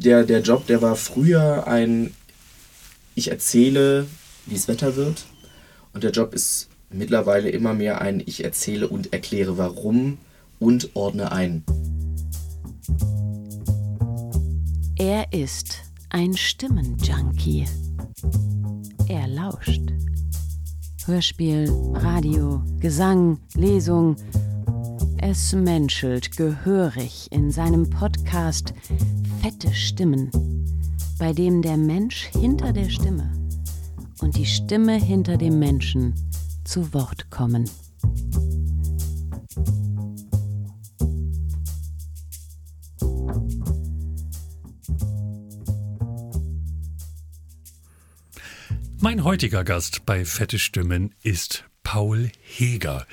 der, der Job, der war früher ein, ich erzähle, wie es Wetter wird. Und der Job ist mittlerweile immer mehr ein, ich erzähle und erkläre warum und ordne ein. Er ist ein Stimmenjunkie. Er lauscht. Hörspiel, Radio, Gesang, Lesung. Es menschelt gehörig in seinem Podcast Fette Stimmen, bei dem der Mensch hinter der Stimme und die Stimme hinter dem Menschen zu Wort kommen. Mein heutiger Gast bei Fette Stimmen ist Paul Heger.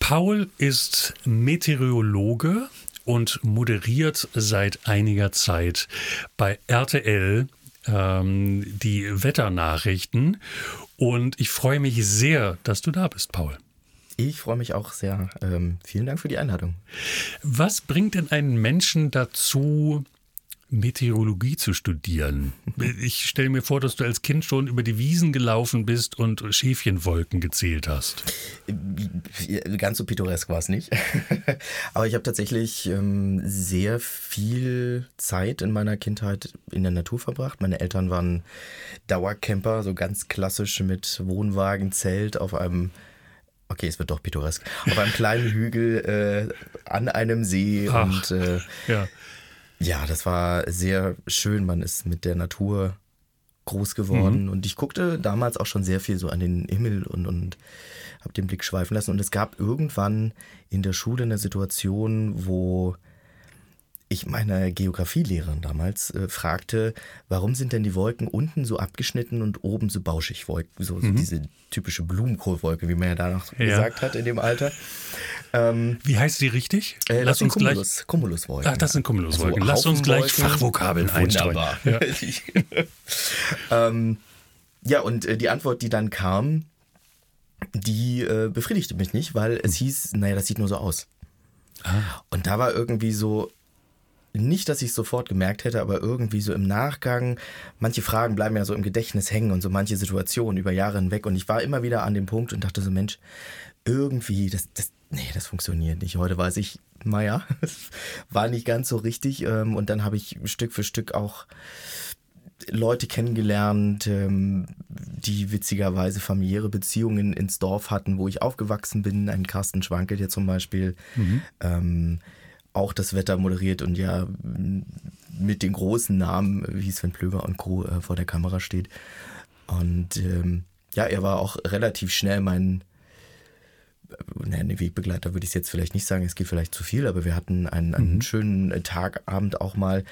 Paul ist Meteorologe und moderiert seit einiger Zeit bei RTL ähm, die Wetternachrichten. Und ich freue mich sehr, dass du da bist, Paul. Ich freue mich auch sehr. Ähm, vielen Dank für die Einladung. Was bringt denn einen Menschen dazu, Meteorologie zu studieren. Ich stelle mir vor, dass du als Kind schon über die Wiesen gelaufen bist und Schäfchenwolken gezählt hast. Ganz so pittoresk war es nicht. Aber ich habe tatsächlich ähm, sehr viel Zeit in meiner Kindheit in der Natur verbracht. Meine Eltern waren Dauercamper, so ganz klassisch mit Wohnwagen, Zelt auf einem okay, es wird doch pittoresk, auf einem kleinen Hügel äh, an einem See Ach, und äh, ja. Ja, das war sehr schön. Man ist mit der Natur groß geworden. Mhm. Und ich guckte damals auch schon sehr viel so an den Himmel und, und habe den Blick schweifen lassen. Und es gab irgendwann in der Schule eine Situation, wo ich meine Geografielehrerin damals äh, fragte, warum sind denn die Wolken unten so abgeschnitten und oben so bauschig Wolken, so, mhm. diese typische Blumenkohlwolke, wie man ja danach ja. gesagt hat in dem Alter. Ähm, wie heißt die richtig? Äh, Lass uns Cumulus, gleich Cumuluswolken. Ach, das sind Cumuluswolken. Also Lass uns gleich Fachvokabeln einstreuen. Ja. ähm, ja, und äh, die Antwort, die dann kam, die äh, befriedigte mich nicht, weil es hieß, naja, das sieht nur so aus. Ah. Und da war irgendwie so, nicht, dass ich es sofort gemerkt hätte, aber irgendwie so im Nachgang, manche Fragen bleiben ja so im Gedächtnis hängen und so manche Situationen über Jahre hinweg. Und ich war immer wieder an dem Punkt und dachte so, Mensch, irgendwie, das, das, nee, das funktioniert nicht. Heute weiß ich, naja, war nicht ganz so richtig. Ähm, und dann habe ich Stück für Stück auch Leute kennengelernt, ähm, die witzigerweise familiäre Beziehungen ins Dorf hatten, wo ich aufgewachsen bin. Ein Carsten Schwankel hier zum Beispiel. Mhm. Ähm, auch das Wetter moderiert und ja mit den großen Namen, wie Sven Plöger und Co. Äh, vor der Kamera steht. Und ähm, ja, er war auch relativ schnell mein äh, ne, Wegbegleiter würde ich jetzt vielleicht nicht sagen, es geht vielleicht zu viel, aber wir hatten einen, einen mhm. schönen Tagabend auch mal,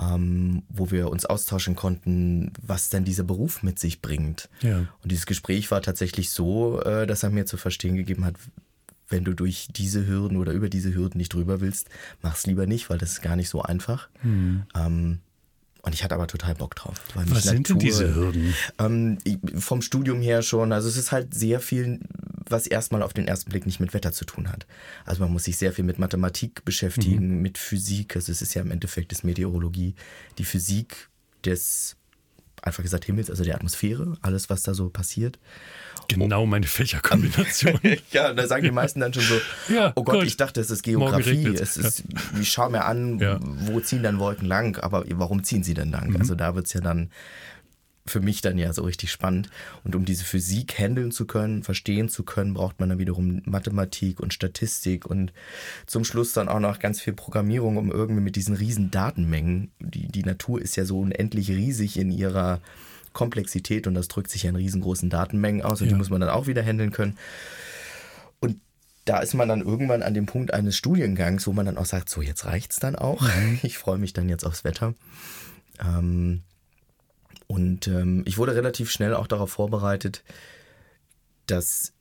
ähm, wo wir uns austauschen konnten, was denn dieser Beruf mit sich bringt. Ja. Und dieses Gespräch war tatsächlich so, äh, dass er mir zu verstehen gegeben hat, wenn du durch diese Hürden oder über diese Hürden nicht drüber willst, mach's lieber nicht, weil das ist gar nicht so einfach. Mhm. Ähm, und ich hatte aber total Bock drauf. Was sind Natur, denn diese Hürden? Ähm, vom Studium her schon. Also es ist halt sehr viel, was erstmal auf den ersten Blick nicht mit Wetter zu tun hat. Also man muss sich sehr viel mit Mathematik beschäftigen, mhm. mit Physik. Also es ist ja im Endeffekt das Meteorologie, die Physik des einfach gesagt Himmels, also der Atmosphäre, alles, was da so passiert. Genau meine Fächerkombination. ja, da sagen die meisten dann schon so, ja, oh Gott, gut. ich dachte, es ist Geografie. Es ist, ja. ich schaue mir an, ja. wo ziehen dann Wolken lang, aber warum ziehen sie denn lang? Mhm. Also da wird es ja dann für mich dann ja so richtig spannend. Und um diese Physik handeln zu können, verstehen zu können, braucht man dann wiederum Mathematik und Statistik und zum Schluss dann auch noch ganz viel Programmierung, um irgendwie mit diesen riesen Datenmengen, die, die Natur ist ja so unendlich riesig in ihrer Komplexität und das drückt sich ja in riesengroßen Datenmengen aus und ja. die muss man dann auch wieder handeln können. Und da ist man dann irgendwann an dem Punkt eines Studiengangs, wo man dann auch sagt, so jetzt reicht's dann auch. Mhm. Ich freue mich dann jetzt aufs Wetter. Ähm, und ähm, ich wurde relativ schnell auch darauf vorbereitet, dass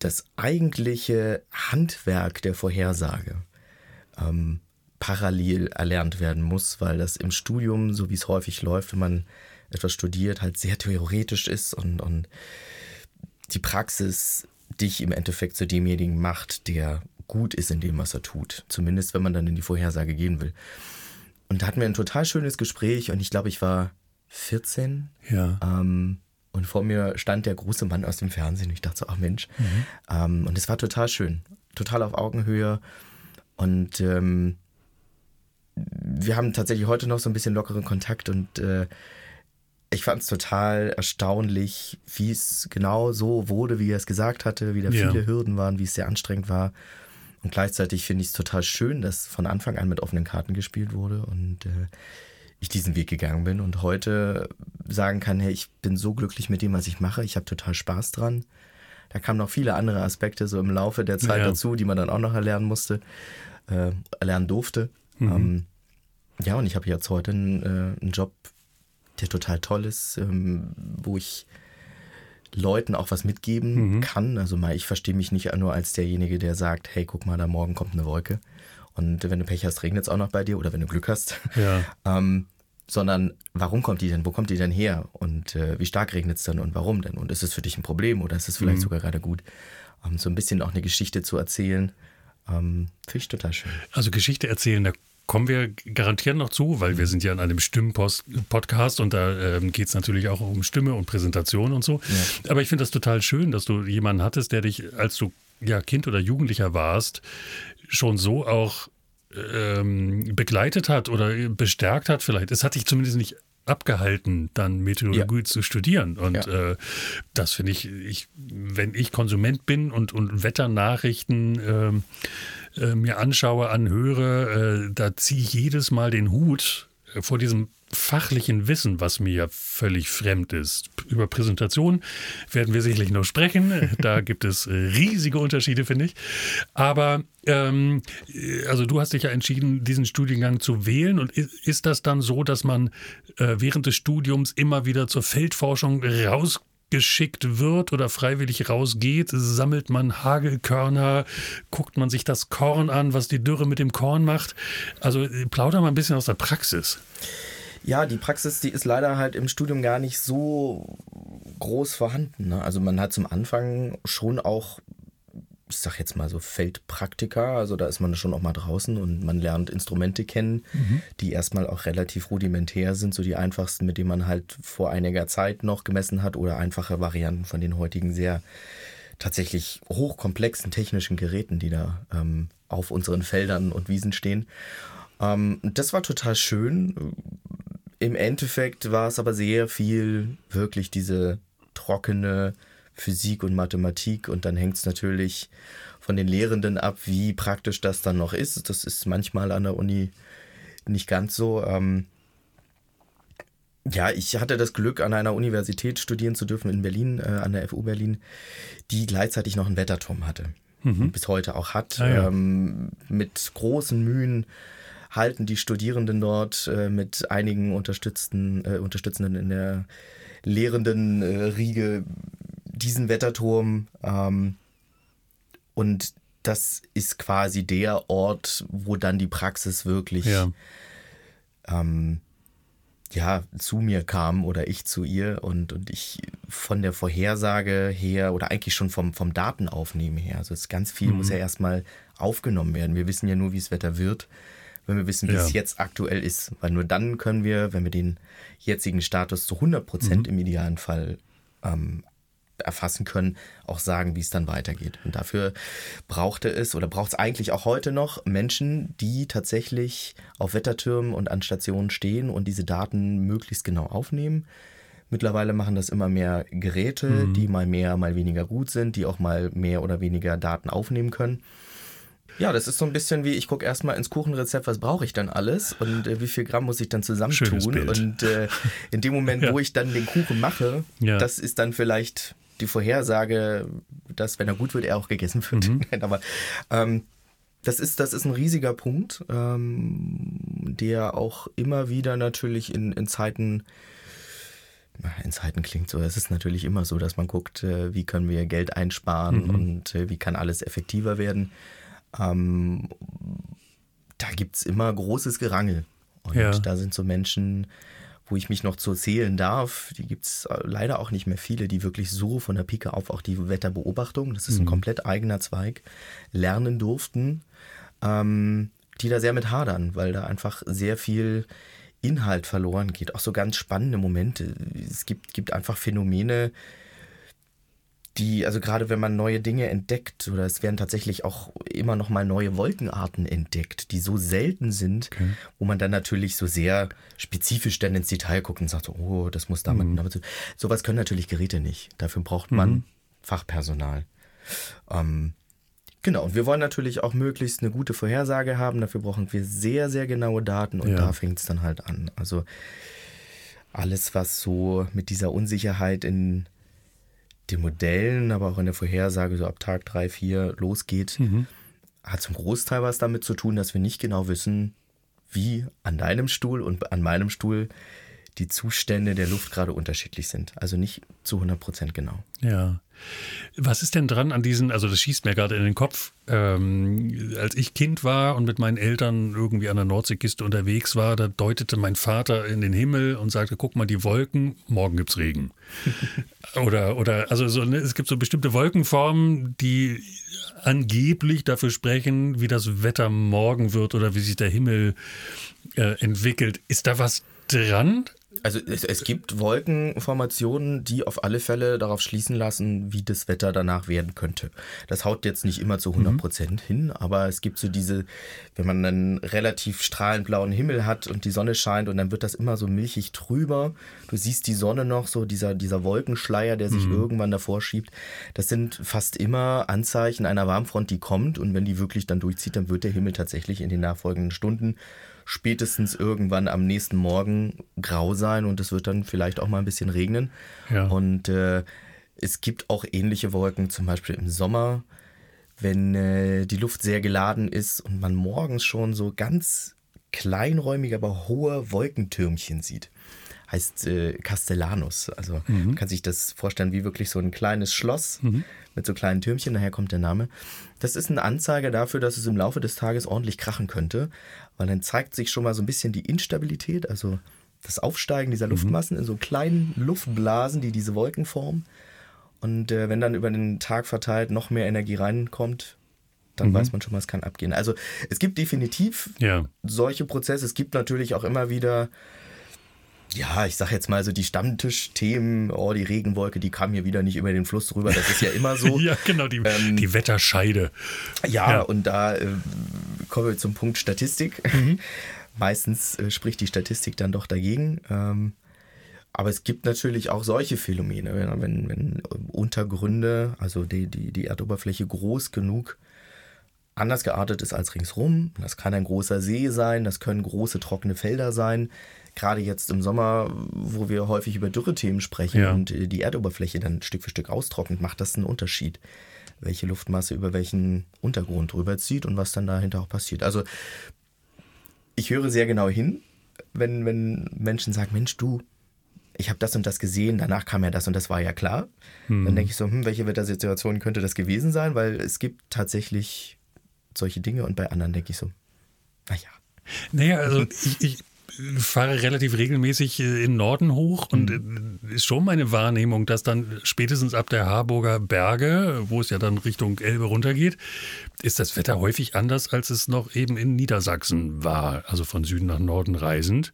das eigentliche Handwerk der Vorhersage ähm, parallel erlernt werden muss, weil das im Studium, so wie es häufig läuft, wenn man etwas studiert, halt sehr theoretisch ist und, und die Praxis dich im Endeffekt zu demjenigen macht, der gut ist in dem, was er tut. Zumindest, wenn man dann in die Vorhersage gehen will. und da hatten wir ein total schönes Gespräch und ich glaube, ich war 14. Ja. Ähm, und vor mir stand der große Mann aus dem Fernsehen. Und ich dachte so, ach Mensch. Mhm. Ähm, und es war total schön. Total auf Augenhöhe. Und ähm, wir haben tatsächlich heute noch so ein bisschen lockeren Kontakt und äh, ich fand es total erstaunlich, wie es genau so wurde, wie er es gesagt hatte, wie da ja. viele Hürden waren, wie es sehr anstrengend war. Und gleichzeitig finde ich es total schön, dass von Anfang an mit offenen Karten gespielt wurde und äh, ich diesen Weg gegangen bin und heute sagen kann, hey, ich bin so glücklich mit dem, was ich mache. Ich habe total Spaß dran. Da kamen noch viele andere Aspekte so im Laufe der Zeit ja. dazu, die man dann auch noch erlernen musste, äh, erlernen durfte. Mhm. Ähm, ja, und ich habe jetzt heute einen, äh, einen, Job, der total toll ist, ähm, wo ich Leuten auch was mitgeben mhm. kann. Also mal, ich verstehe mich nicht nur als derjenige, der sagt, hey, guck mal, da morgen kommt eine Wolke. Und wenn du Pech hast, regnet es auch noch bei dir oder wenn du Glück hast. Ja. ähm, sondern warum kommt die denn? Wo kommt die denn her? Und äh, wie stark regnet es denn und warum denn? Und ist es für dich ein Problem oder ist es vielleicht mhm. sogar gerade gut? Um, so ein bisschen auch eine Geschichte zu erzählen, ähm, finde ich total schön. Also Geschichte erzählen, da kommen wir garantiert noch zu, weil wir sind ja in einem Stimmen-Podcast und da ähm, geht es natürlich auch um Stimme und Präsentation und so. Ja. Aber ich finde das total schön, dass du jemanden hattest, der dich, als du ja Kind oder Jugendlicher warst, schon so auch ähm, begleitet hat oder bestärkt hat vielleicht. Es hat dich zumindest nicht abgehalten, dann Meteorologie ja. zu studieren. Und ja. äh, das finde ich, ich, wenn ich Konsument bin und, und Wetternachrichten ähm, äh, mir anschaue, anhöre, äh, da ziehe ich jedes Mal den Hut äh, vor diesem fachlichen Wissen, was mir ja völlig fremd ist. Über Präsentation werden wir sicherlich noch sprechen. Da gibt es äh, riesige Unterschiede, finde ich. Aber ähm, äh, also du hast dich ja entschieden, diesen Studiengang zu wählen. Und ist das dann so, dass man äh, während des Studiums immer wieder zur Feldforschung raus geschickt wird oder freiwillig rausgeht, sammelt man Hagelkörner, guckt man sich das Korn an, was die Dürre mit dem Korn macht. Also plauder mal ein bisschen aus der Praxis. Ja, die Praxis, die ist leider halt im Studium gar nicht so groß vorhanden. Ne? Also man hat zum Anfang schon auch, ich sag jetzt mal so Feldpraktika, also da ist man schon auch mal draußen und man lernt Instrumente kennen, mhm. die erstmal auch relativ rudimentär sind, so die einfachsten, mit denen man halt vor einiger Zeit noch gemessen hat oder einfache Varianten von den heutigen sehr tatsächlich hochkomplexen technischen Geräten, die da ähm, auf unseren Feldern und Wiesen stehen. Ähm, das war total schön. Im Endeffekt war es aber sehr viel wirklich diese trockene Physik und Mathematik und dann hängt es natürlich von den Lehrenden ab, wie praktisch das dann noch ist. Das ist manchmal an der Uni nicht ganz so. Ähm, ja, ich hatte das Glück, an einer Universität studieren zu dürfen in Berlin, äh, an der FU Berlin, die gleichzeitig noch einen Wetterturm hatte. Mhm. Bis heute auch hat. Ah, ja. ähm, mit großen Mühen halten die Studierenden dort äh, mit einigen Unterstützten, äh, Unterstützenden in der lehrenden äh, Riege diesen Wetterturm. Ähm, und das ist quasi der Ort, wo dann die Praxis wirklich ja. Ähm, ja, zu mir kam oder ich zu ihr und, und ich von der Vorhersage her oder eigentlich schon vom, vom Datenaufnehmen her, also es ganz viel mhm. muss ja erstmal aufgenommen werden. Wir wissen ja nur, wie es Wetter wird wenn wir wissen, wie ja. es jetzt aktuell ist. Weil nur dann können wir, wenn wir den jetzigen Status zu 100 Prozent mhm. im idealen Fall ähm, erfassen können, auch sagen, wie es dann weitergeht. Und dafür brauchte es oder braucht es eigentlich auch heute noch Menschen, die tatsächlich auf Wettertürmen und an Stationen stehen und diese Daten möglichst genau aufnehmen. Mittlerweile machen das immer mehr Geräte, mhm. die mal mehr, mal weniger gut sind, die auch mal mehr oder weniger Daten aufnehmen können. Ja, das ist so ein bisschen wie, ich gucke erstmal ins Kuchenrezept, was brauche ich dann alles und äh, wie viel Gramm muss ich dann zusammentun. Und äh, in dem Moment, ja. wo ich dann den Kuchen mache, ja. das ist dann vielleicht die Vorhersage, dass, wenn er gut wird, er auch gegessen wird. Mhm. Nein, aber ähm, das ist, das ist ein riesiger Punkt, ähm, der auch immer wieder natürlich in, in Zeiten in Zeiten klingt so, es ist natürlich immer so, dass man guckt, äh, wie können wir Geld einsparen mhm. und äh, wie kann alles effektiver werden. Ähm, da gibt es immer großes Gerangel. Und ja. da sind so Menschen, wo ich mich noch zu zählen darf, die gibt es äh, leider auch nicht mehr viele, die wirklich so von der Pike auf auch die Wetterbeobachtung, das ist ein mhm. komplett eigener Zweig, lernen durften. Ähm, die da sehr mit hadern, weil da einfach sehr viel Inhalt verloren geht. Auch so ganz spannende Momente. Es gibt, gibt einfach Phänomene, die, also gerade wenn man neue Dinge entdeckt, oder es werden tatsächlich auch immer noch mal neue Wolkenarten entdeckt, die so selten sind, okay. wo man dann natürlich so sehr spezifisch dann ins Detail guckt und sagt, oh, das muss damit, mhm. damit so. Sowas können natürlich Geräte nicht. Dafür braucht man mhm. Fachpersonal. Ähm, genau, und wir wollen natürlich auch möglichst eine gute Vorhersage haben. Dafür brauchen wir sehr, sehr genaue Daten und ja. da fängt es dann halt an. Also alles, was so mit dieser Unsicherheit in den Modellen, aber auch in der Vorhersage so ab Tag 3, 4 losgeht, mhm. hat zum Großteil was damit zu tun, dass wir nicht genau wissen, wie an deinem Stuhl und an meinem Stuhl die Zustände der Luft gerade unterschiedlich sind. Also nicht zu 100 Prozent genau. Ja. Was ist denn dran an diesen, also das schießt mir gerade in den Kopf, ähm, als ich Kind war und mit meinen Eltern irgendwie an der Nordseeküste unterwegs war, da deutete mein Vater in den Himmel und sagte, guck mal die Wolken, morgen gibt's Regen. oder, oder, also so, ne, es gibt so bestimmte Wolkenformen, die angeblich dafür sprechen, wie das Wetter morgen wird oder wie sich der Himmel äh, entwickelt. Ist da was dran? Also es, es, gibt Wolkenformationen, die auf alle Fälle darauf schließen lassen, wie das Wetter danach werden könnte. Das haut jetzt nicht immer zu 100 Prozent mhm. hin, aber es gibt so diese, wenn man einen relativ strahlend blauen Himmel hat und die Sonne scheint und dann wird das immer so milchig trüber. Du siehst die Sonne noch, so dieser, dieser Wolkenschleier, der sich mhm. irgendwann davor schiebt. Das sind fast immer Anzeichen einer Warmfront, die kommt und wenn die wirklich dann durchzieht, dann wird der Himmel tatsächlich in den nachfolgenden Stunden spätestens irgendwann am nächsten Morgen grau sein und es wird dann vielleicht auch mal ein bisschen regnen. Ja. Und äh, es gibt auch ähnliche Wolken, zum Beispiel im Sommer, wenn äh, die Luft sehr geladen ist und man morgens schon so ganz kleinräumige, aber hohe Wolkentürmchen sieht heißt äh, Castellanus. Also mhm. man kann sich das vorstellen wie wirklich so ein kleines Schloss mhm. mit so kleinen Türmchen, daher kommt der Name. Das ist eine Anzeige dafür, dass es im Laufe des Tages ordentlich krachen könnte, weil dann zeigt sich schon mal so ein bisschen die Instabilität, also das Aufsteigen dieser mhm. Luftmassen mhm. in so kleinen Luftblasen, die diese Wolken formen. Und äh, wenn dann über den Tag verteilt noch mehr Energie reinkommt, dann mhm. weiß man schon mal, es kann abgehen. Also es gibt definitiv ja. solche Prozesse. Es gibt natürlich auch immer wieder ja, ich sag jetzt mal so die Stammtischthemen, oh, die Regenwolke, die kam hier wieder nicht über den Fluss rüber, das ist ja immer so. ja, genau, die, ähm, die Wetterscheide. Ja, ja, und da äh, kommen wir zum Punkt Statistik. Mhm. Meistens äh, spricht die Statistik dann doch dagegen. Ähm, aber es gibt natürlich auch solche Phänomene, wenn, wenn, wenn Untergründe, also die, die, die Erdoberfläche groß genug anders geartet ist als ringsrum. Das kann ein großer See sein, das können große trockene Felder sein gerade jetzt im Sommer, wo wir häufig über Dürrethemen sprechen ja. und äh, die Erdoberfläche dann Stück für Stück austrocknet, macht das einen Unterschied, welche Luftmasse über welchen Untergrund drüber zieht und was dann dahinter auch passiert. Also ich höre sehr genau hin, wenn, wenn Menschen sagen, Mensch, du, ich habe das und das gesehen, danach kam ja das und das war ja klar. Hm. Dann denke ich so, hm, welche Wettersituation könnte das gewesen sein? Weil es gibt tatsächlich solche Dinge und bei anderen denke ich so, naja. Naja, also ich, ich fahre relativ regelmäßig äh, in Norden hoch und mhm. Äh, ist schon meine Wahrnehmung, dass dann spätestens ab der Harburger Berge, wo es ja dann Richtung Elbe runtergeht, ist das Wetter häufig anders, als es noch eben in Niedersachsen war, also von Süden nach Norden reisend.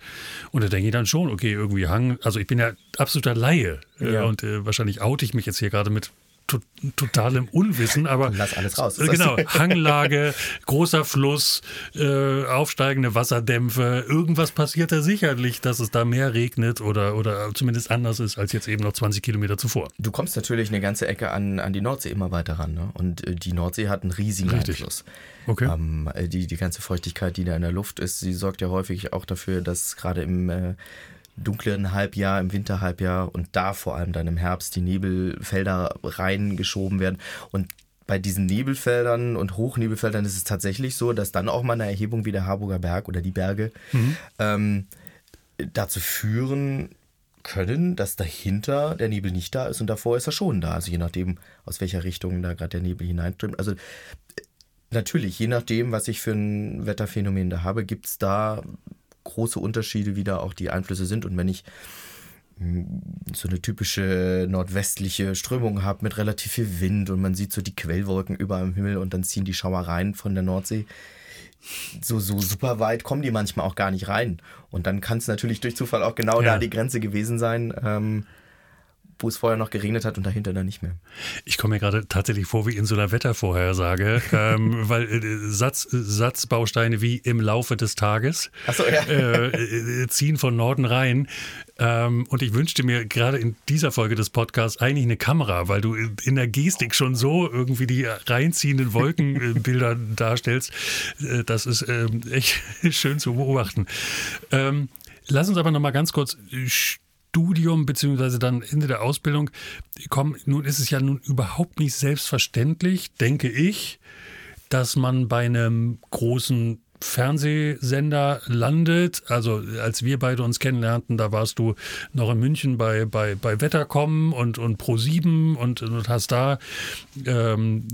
Und da denke ich dann schon, okay, irgendwie Hang, also ich bin ja absoluter Laie äh, ja. und äh, wahrscheinlich oute ich mich jetzt hier gerade mit to totalem Unwissen, aber lass alles raus. Äh, genau, Hanglage, großer Fluss, äh, aufsteigende Wasserdämpfe, irgendwas passiert da sicherlich, dass es da mehr regnet oder, oder zumindest anders ist als jetzt eben noch 20 Kilometer zuvor. Du kommst natürlich eine ganze Ecke an, an die Nordsee immer weiter ran ne? und äh, die Nordsee hat einen riesigen Richtig. Einfluss. Okay. Ähm, äh, die, die ganze Feuchtigkeit, die da in der Luft ist, sie sorgt ja häufig auch dafür, dass gerade im äh, dunklen Halbjahr, im Winterhalbjahr und da vor allem dann im Herbst die Nebelfelder reingeschoben werden. Und bei diesen Nebelfeldern und Hochnebelfeldern ist es tatsächlich so, dass dann auch mal eine Erhebung wie der Harburger Berg oder die Berge mhm. ähm, dazu führen können, dass dahinter der Nebel nicht da ist und davor ist er schon da. Also je nachdem, aus welcher Richtung da gerade der Nebel hineinströmt. Also natürlich, je nachdem, was ich für ein Wetterphänomen da habe, gibt es da große Unterschiede, wie da auch die Einflüsse sind. Und wenn ich hm, so eine typische nordwestliche Strömung habe mit relativ viel Wind und man sieht so die Quellwolken über dem Himmel und dann ziehen die Schauereien von der Nordsee, so, so super weit kommen die manchmal auch gar nicht rein. Und dann kann es natürlich durch Zufall auch genau Ja. da die Grenze gewesen sein, ähm, wo es vorher noch geregnet hat und dahinter dann nicht mehr. Ich komme mir gerade tatsächlich vor wie in so einer Wettervorhersage, ähm, weil äh, Satz, Satzbausteine wie im Laufe des Tages Achso, ja. äh, äh, ziehen von Norden rein. Ähm, und ich wünschte mir gerade in dieser Folge des Podcasts eigentlich eine Kamera, weil du in der Gestik schon so irgendwie die reinziehenden Wolkenbilder darstellst. Äh, das ist ähm, echt schön zu beobachten. Ähm, lass uns aber noch mal ganz kurz Studium beziehungsweise dann Ende der Ausbildung kommen. Nun ist es ja nun überhaupt nicht selbstverständlich, denke ich, dass man bei einem großen Fernsehsender landet. Also als wir beide uns kennenlernten, da warst du noch in München bei, bei, bei Wettercom und, und Pro7 und, und hast da, ähm,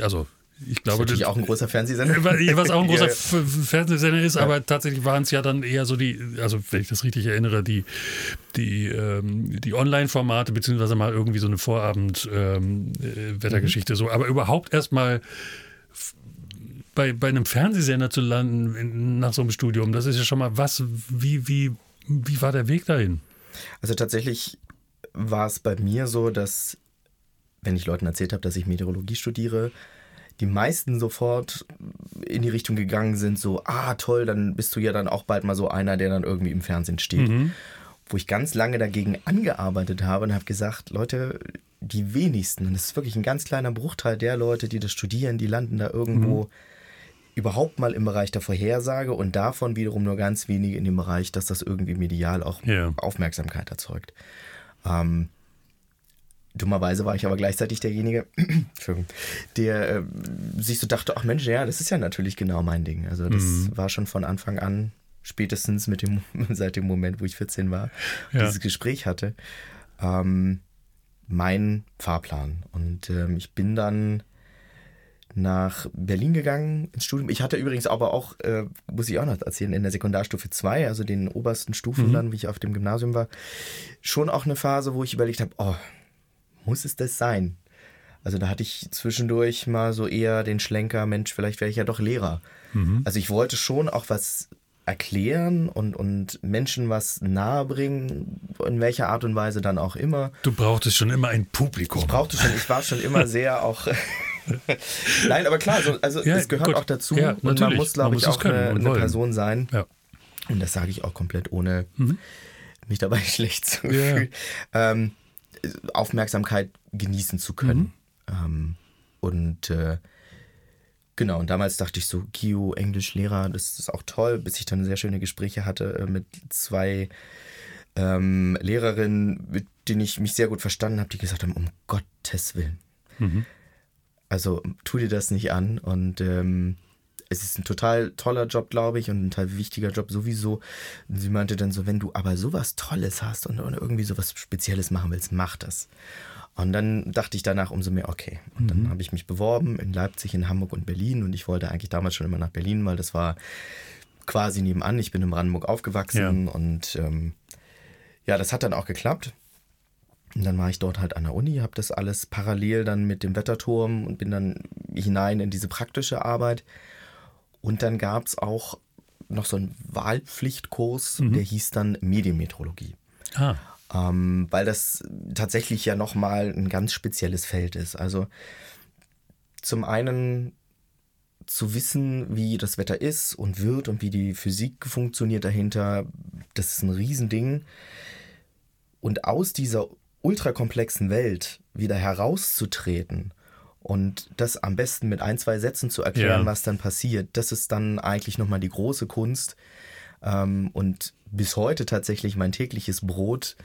also ich Das glaube, ist natürlich auch ein großer Fernsehsender. was auch ein großer Ja. Fernsehsender ist, aber tatsächlich waren es ja dann eher so die, also wenn ich das richtig erinnere, die, die, ähm, die Online-Formate, beziehungsweise mal irgendwie so eine Vorabend-Wettergeschichte so. Aber überhaupt erstmal bei, bei einem Fernsehsender zu landen in, nach so einem Studium, das ist ja schon mal was, wie, wie, wie war der Weg dahin? Also tatsächlich war es bei mir so, dass, wenn ich Leuten erzählt habe, dass ich Meteorologie studiere, die meisten sofort in die Richtung gegangen sind, so, ah toll, dann bist du ja dann auch bald mal so einer, der dann irgendwie im Fernsehen steht. Wo ich ganz lange dagegen angearbeitet habe und habe gesagt, Leute, die wenigsten, und das ist wirklich ein ganz kleiner Bruchteil der Leute, die das studieren, die landen da irgendwo überhaupt mal im Bereich der Vorhersage und davon wiederum nur ganz wenige in dem Bereich, dass das irgendwie medial auch Ja. Aufmerksamkeit erzeugt. Ähm, dummerweise war ich aber gleichzeitig derjenige, der äh, sich so dachte, ach Mensch, ja, das ist ja natürlich genau mein Ding. Also das Mhm. war schon von Anfang an, spätestens mit dem, seit dem Moment, wo ich 14 war, Ja. dieses Gespräch hatte, ähm, mein Fahrplan. Und ähm, ich bin dann nach Berlin gegangen ins Studium. Ich hatte übrigens aber auch, äh, muss ich auch noch erzählen, in der Sekundarstufe 2, also den obersten Stufen dann, wie ich auf dem Gymnasium war, schon auch eine Phase, wo ich überlegt habe, oh, muss es das sein? Also da hatte ich zwischendurch mal so eher den Schlenker, Mensch, vielleicht wäre ich ja doch Lehrer. Also ich wollte schon auch was erklären und, und Menschen was nahebringen, in welcher Art und Weise dann auch immer. Du brauchtest schon immer ein Publikum. Ich brauchte schon, ich war schon immer sehr auch. Nein, aber klar, so, also Ja, es gehört gut. auch dazu Ja, und man muss, glaube ich, auch eine, eine. Person sein. Ja. Und das sage ich auch komplett ohne mich dabei schlecht zu fühlen. Ähm, Aufmerksamkeit genießen zu können. Mhm. Ähm, und äh, genau, und damals dachte ich so, Geo, Englischlehrer, das ist auch toll, bis ich dann sehr schöne Gespräche hatte äh, mit zwei ähm, Lehrerinnen, mit denen ich mich sehr gut verstanden habe, die gesagt haben, um Gottes Willen. Also tu dir das nicht an und ähm, es ist ein total toller Job, glaube ich, und ein total wichtiger Job sowieso. Und sie meinte dann so, wenn du aber sowas Tolles hast und, und irgendwie sowas Spezielles machen willst, mach das. Und dann dachte ich danach umso mehr, okay. Und dann habe ich mich beworben in Leipzig, in Hamburg und Berlin. Und ich wollte eigentlich damals schon immer nach Berlin, weil das war quasi nebenan. Ich bin in Brandenburg aufgewachsen und ähm, ja, das hat dann auch geklappt. Und dann war ich dort halt an der Uni, habe das alles parallel dann mit dem Wetterturm und bin dann hinein in diese praktische Arbeit. Und dann gab es auch noch so einen Wahlpflichtkurs, der hieß dann Medienmetrologie. Ah, Ähm, weil das tatsächlich ja nochmal ein ganz spezielles Feld ist. Also zum einen zu wissen, wie das Wetter ist und wird und wie die Physik funktioniert dahinter, das ist ein Riesending. Und aus dieser ultrakomplexen Welt wieder herauszutreten und das am besten mit ein, zwei Sätzen zu erklären, Ja. was dann passiert, das ist dann eigentlich nochmal die große Kunst. Ähm, und bis heute tatsächlich mein tägliches Brot,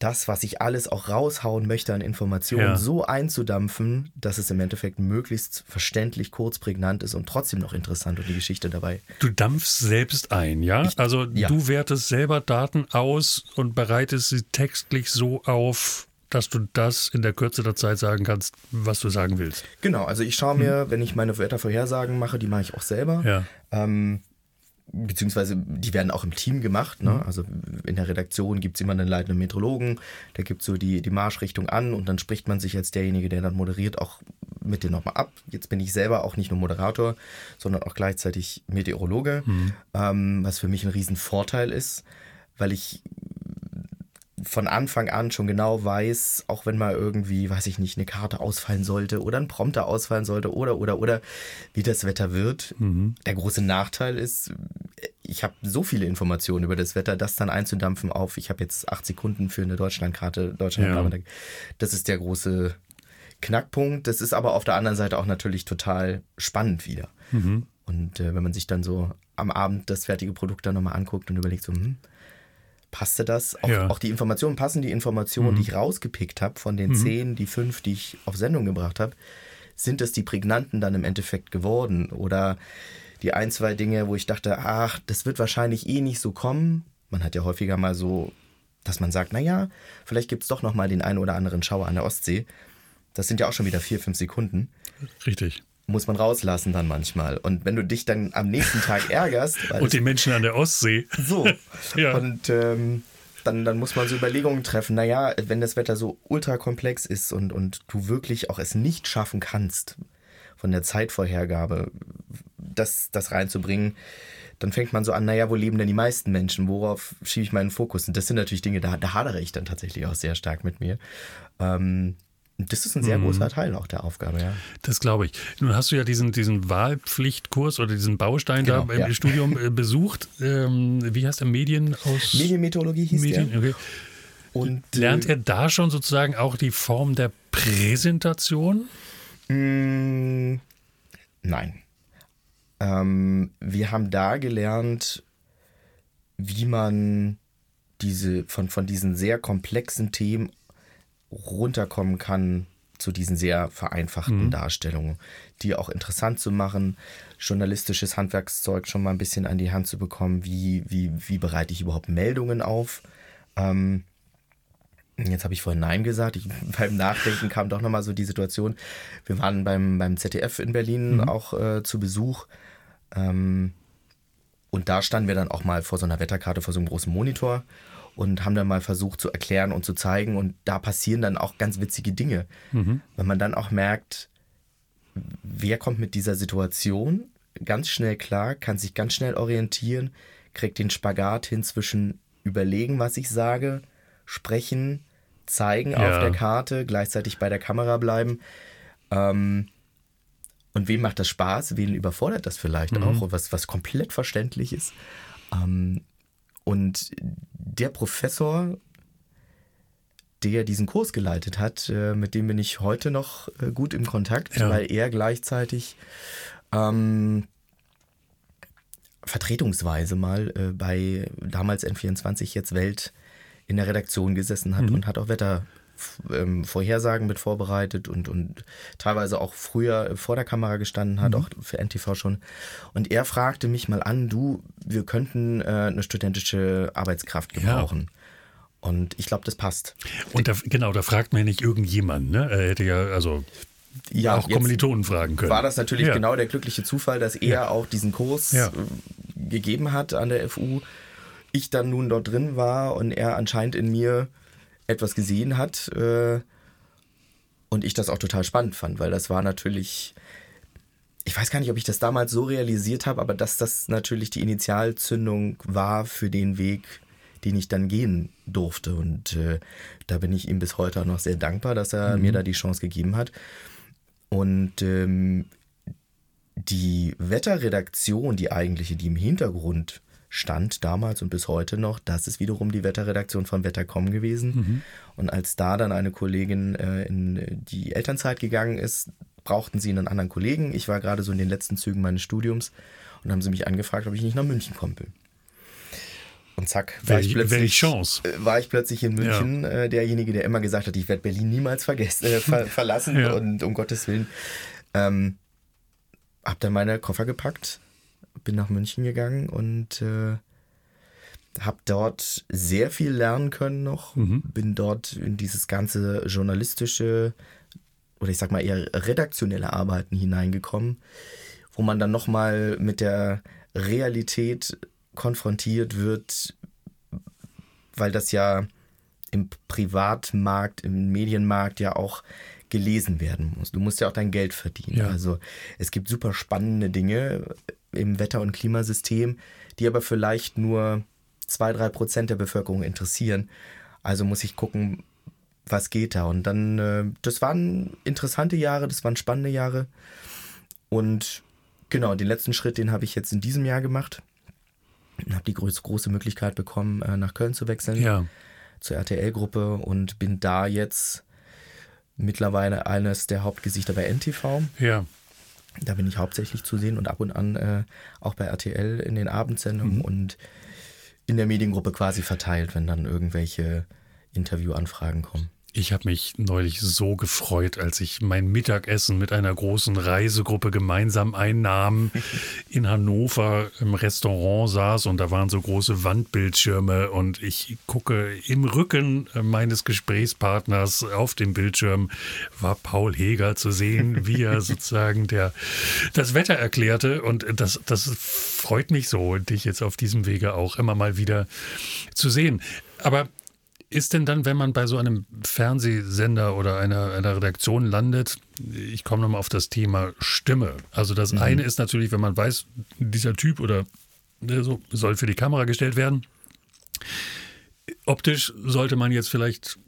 das, was ich alles auch raushauen möchte an Informationen, Ja. so einzudampfen, dass es im Endeffekt möglichst verständlich, kurz, prägnant ist und trotzdem noch interessant und die Geschichte dabei. du dampfst selbst ein, ja? also ja. du wertest selber Daten aus und bereitest sie textlich so auf, dass du das in der Kürze der Zeit sagen kannst, was du sagen willst. Genau, also ich schaue mir, wenn ich meine Wettervorhersagen mache, die mache ich auch selber. Ja. Ähm, beziehungsweise die werden auch im Team gemacht. Ne? Also in der Redaktion gibt es immer einen leitenden Meteorologen, der gibt so die, die Marschrichtung an und dann spricht man sich als derjenige, der dann moderiert, auch mit dir nochmal ab. Jetzt bin ich selber auch nicht nur Moderator, sondern auch gleichzeitig Meteorologe, mhm. ähm, was für mich ein Riesenvorteil ist, weil ich von Anfang an schon genau weiß, auch wenn mal irgendwie, weiß ich nicht, eine Karte ausfallen sollte oder ein Prompter ausfallen sollte oder, oder, oder, wie das Wetter wird. Mhm. Der große Nachteil ist, ich habe so viele Informationen über das Wetter, das dann einzudampfen auf, ich habe jetzt acht Sekunden für eine Deutschlandkarte, Deutschland, ja. das ist der große Knackpunkt. Das ist aber auf der anderen Seite auch natürlich total spannend wieder. Mhm. Und äh, wenn man sich dann so am Abend das fertige Produkt dann nochmal anguckt und überlegt so, hm, passte das? Auch, ja. auch, die Informationen passen, die Informationen, mhm. die ich rausgepickt habe von den mhm. zehn, die fünf, die ich auf Sendung gebracht habe, sind es die prägnanten dann im Endeffekt geworden? Oder die ein, zwei Dinge, wo ich dachte, ach, das wird wahrscheinlich eh nicht so kommen. Man hat ja häufiger mal so, dass man sagt, naja, vielleicht gibt es doch noch mal den einen oder anderen Schauer an der Ostsee. Das sind ja auch schon wieder vier, fünf Sekunden. Richtig muss man rauslassen dann manchmal. Und wenn du dich dann am nächsten Tag ärgerst. und die Menschen an der Ostsee. So. ja. Und ähm, dann, dann muss man so Überlegungen treffen. Naja, wenn das Wetter so ultra komplex ist und, und du wirklich auch es nicht schaffen kannst, von der Zeitvorhergabe das, das reinzubringen, dann fängt man so an, naja, wo leben denn die meisten Menschen? Worauf schiebe ich meinen Fokus? Und das sind natürlich Dinge, da, da hadere ich dann tatsächlich auch sehr stark mit mir. Ähm, das ist ein sehr mhm. großer Teil auch der Aufgabe, ja. Das glaube ich. Nun hast du ja diesen, diesen Wahlpflichtkurs oder diesen Baustein genau, da im ja. Studium äh, besucht. Ähm, wie heißt der? Medien aus. Medienmethodologie hieß Medien, der. Okay. Und, Lernt äh, er da schon sozusagen auch die Form der Präsentation? Mh, mm, nein. Ähm, wir haben da gelernt, wie man diese von, von diesen sehr komplexen Themen runterkommen kann zu diesen sehr vereinfachten mhm. Darstellungen, die auch interessant zu machen, journalistisches Handwerkszeug schon mal ein bisschen an die Hand zu bekommen, wie, wie, wie bereite ich überhaupt Meldungen auf. Ähm, jetzt habe ich vorhin Nein gesagt. Ich, beim Nachdenken kam doch nochmal so die Situation. Wir waren beim, beim ZDF in Berlin mhm. auch äh, zu Besuch. Ähm, und da standen wir dann auch mal vor so einer Wetterkarte, vor so einem großen Monitor und haben dann mal versucht zu erklären und zu zeigen. Und da passieren dann auch ganz witzige Dinge. Mhm. Wenn man dann auch merkt, wer kommt mit dieser Situation ganz schnell klar, kann sich ganz schnell orientieren, kriegt den Spagat hin zwischen überlegen, was ich sage, sprechen, zeigen ja. auf der Karte, gleichzeitig bei der Kamera bleiben. Ähm, und wem macht das Spaß? Wen überfordert das vielleicht mhm. auch? Was, was komplett verständlich ist. Ähm, und der Professor, der diesen Kurs geleitet hat, äh, mit dem bin ich heute noch äh, gut im Kontakt, ja. weil er gleichzeitig ähm, vertretungsweise mal äh, bei damals N24 jetzt Welt in der Redaktion gesessen hat mhm. und hat auch Wetter ähm, Vorhersagen mit vorbereitet und, und teilweise auch früher vor der Kamera gestanden hat, mhm. auch für NTV schon. Und er fragte mich mal an, du, wir könnten äh, eine studentische Arbeitskraft gebrauchen. Ja. Und ich glaube, das passt. Und da, genau, da fragt man ja nicht irgendjemand, ne? Er hätte ja, also ja, auch Kommilitonen fragen können. War das natürlich ja. genau der glückliche Zufall, dass er ja. auch diesen Kurs ja. Äh, gegeben hat an der FU. Ich dann nun dort drin war und er anscheinend in mir etwas gesehen hat äh, und ich das auch total spannend fand, weil das war natürlich, ich weiß gar nicht, ob ich das damals so realisiert habe, aber dass das natürlich die Initialzündung war für den Weg, den ich dann gehen durfte. Und äh, da bin ich ihm bis heute noch sehr dankbar, dass er mhm. mir da die Chance gegeben hat. Und ähm, die Wetterredaktion, die eigentliche, die im Hintergrund stand damals und bis heute noch, das ist wiederum die Wetterredaktion von Wettercom gewesen. Mhm. Und als da dann eine Kollegin äh, in die Elternzeit gegangen ist, brauchten sie einen anderen Kollegen. Ich war gerade so in den letzten Zügen meines Studiums und haben sie mich angefragt, ob ich nicht nach München kommen will. Und zack, war ich, plötzlich, Chance. Äh, war ich plötzlich in München ja. äh, derjenige, der immer gesagt hat, ich werde Berlin niemals vergessen, äh, ver verlassen ja. und um Gottes Willen. Ähm, hab dann meine Koffer gepackt, bin nach München gegangen und äh, habe dort sehr viel lernen können noch. Mhm. Bin dort in dieses ganze journalistische oder ich sag mal eher redaktionelle Arbeiten hineingekommen, wo man dann nochmal mit der Realität konfrontiert wird, weil das ja im Privatmarkt, im Medienmarkt ja auch gelesen werden muss. Du musst ja auch dein Geld verdienen. Ja. Also es gibt super spannende Dinge im Wetter- und Klimasystem, die aber vielleicht nur zwei, drei Prozent der Bevölkerung interessieren. Also muss ich gucken, was geht da. Und dann, äh, das waren interessante Jahre, das waren spannende Jahre. Und genau, den letzten Schritt, den habe ich jetzt in diesem Jahr gemacht. Habe die groß, große Möglichkeit bekommen, äh, nach Köln zu wechseln Ja. zur RTL-Gruppe und bin da jetzt mittlerweile eines der Hauptgesichter bei NTV. Ja. Da bin ich hauptsächlich zu sehen und ab und an äh, auch bei RTL in den Abendsendungen und in der Mediengruppe quasi verteilt, wenn dann irgendwelche Interviewanfragen kommen. Ich habe mich neulich so gefreut, als ich mein Mittagessen mit einer großen Reisegruppe gemeinsam einnahm, in Hannover im Restaurant saß und da waren so große Wandbildschirme und ich gucke im Rücken meines Gesprächspartners auf dem Bildschirm war Paul Heger zu sehen, wie er sozusagen der, das Wetter erklärte und das, das freut mich so, dich jetzt auf diesem Wege auch immer mal wieder zu sehen. Aber ist denn dann, wenn man bei so einem Fernsehsender oder einer, einer Redaktion landet, ich komme nochmal auf das Thema Stimme. Also das eine ist natürlich, wenn man weiß, dieser Typ oder ne, so soll für die Kamera gestellt werden. Optisch sollte man jetzt vielleicht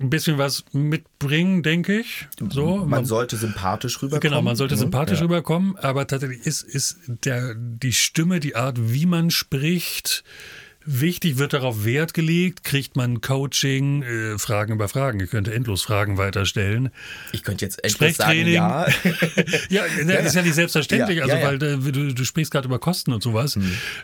ein bisschen was mitbringen, denke ich. So, Man sollte sympathisch rüberkommen. Genau, man sollte ne? sympathisch ja. rüberkommen, aber tatsächlich ist, ist der, die Stimme, die Art, wie man spricht, wichtig, wird darauf Wert gelegt, kriegt man Coaching, äh, Fragen über Fragen. Ihr könnt endlos Fragen weiterstellen. Ich könnte jetzt endlich sagen, ja. Ja, das ist ja nicht selbstverständlich, Ja, also ja, ja. weil äh, du, du sprichst gerade über Kosten und sowas.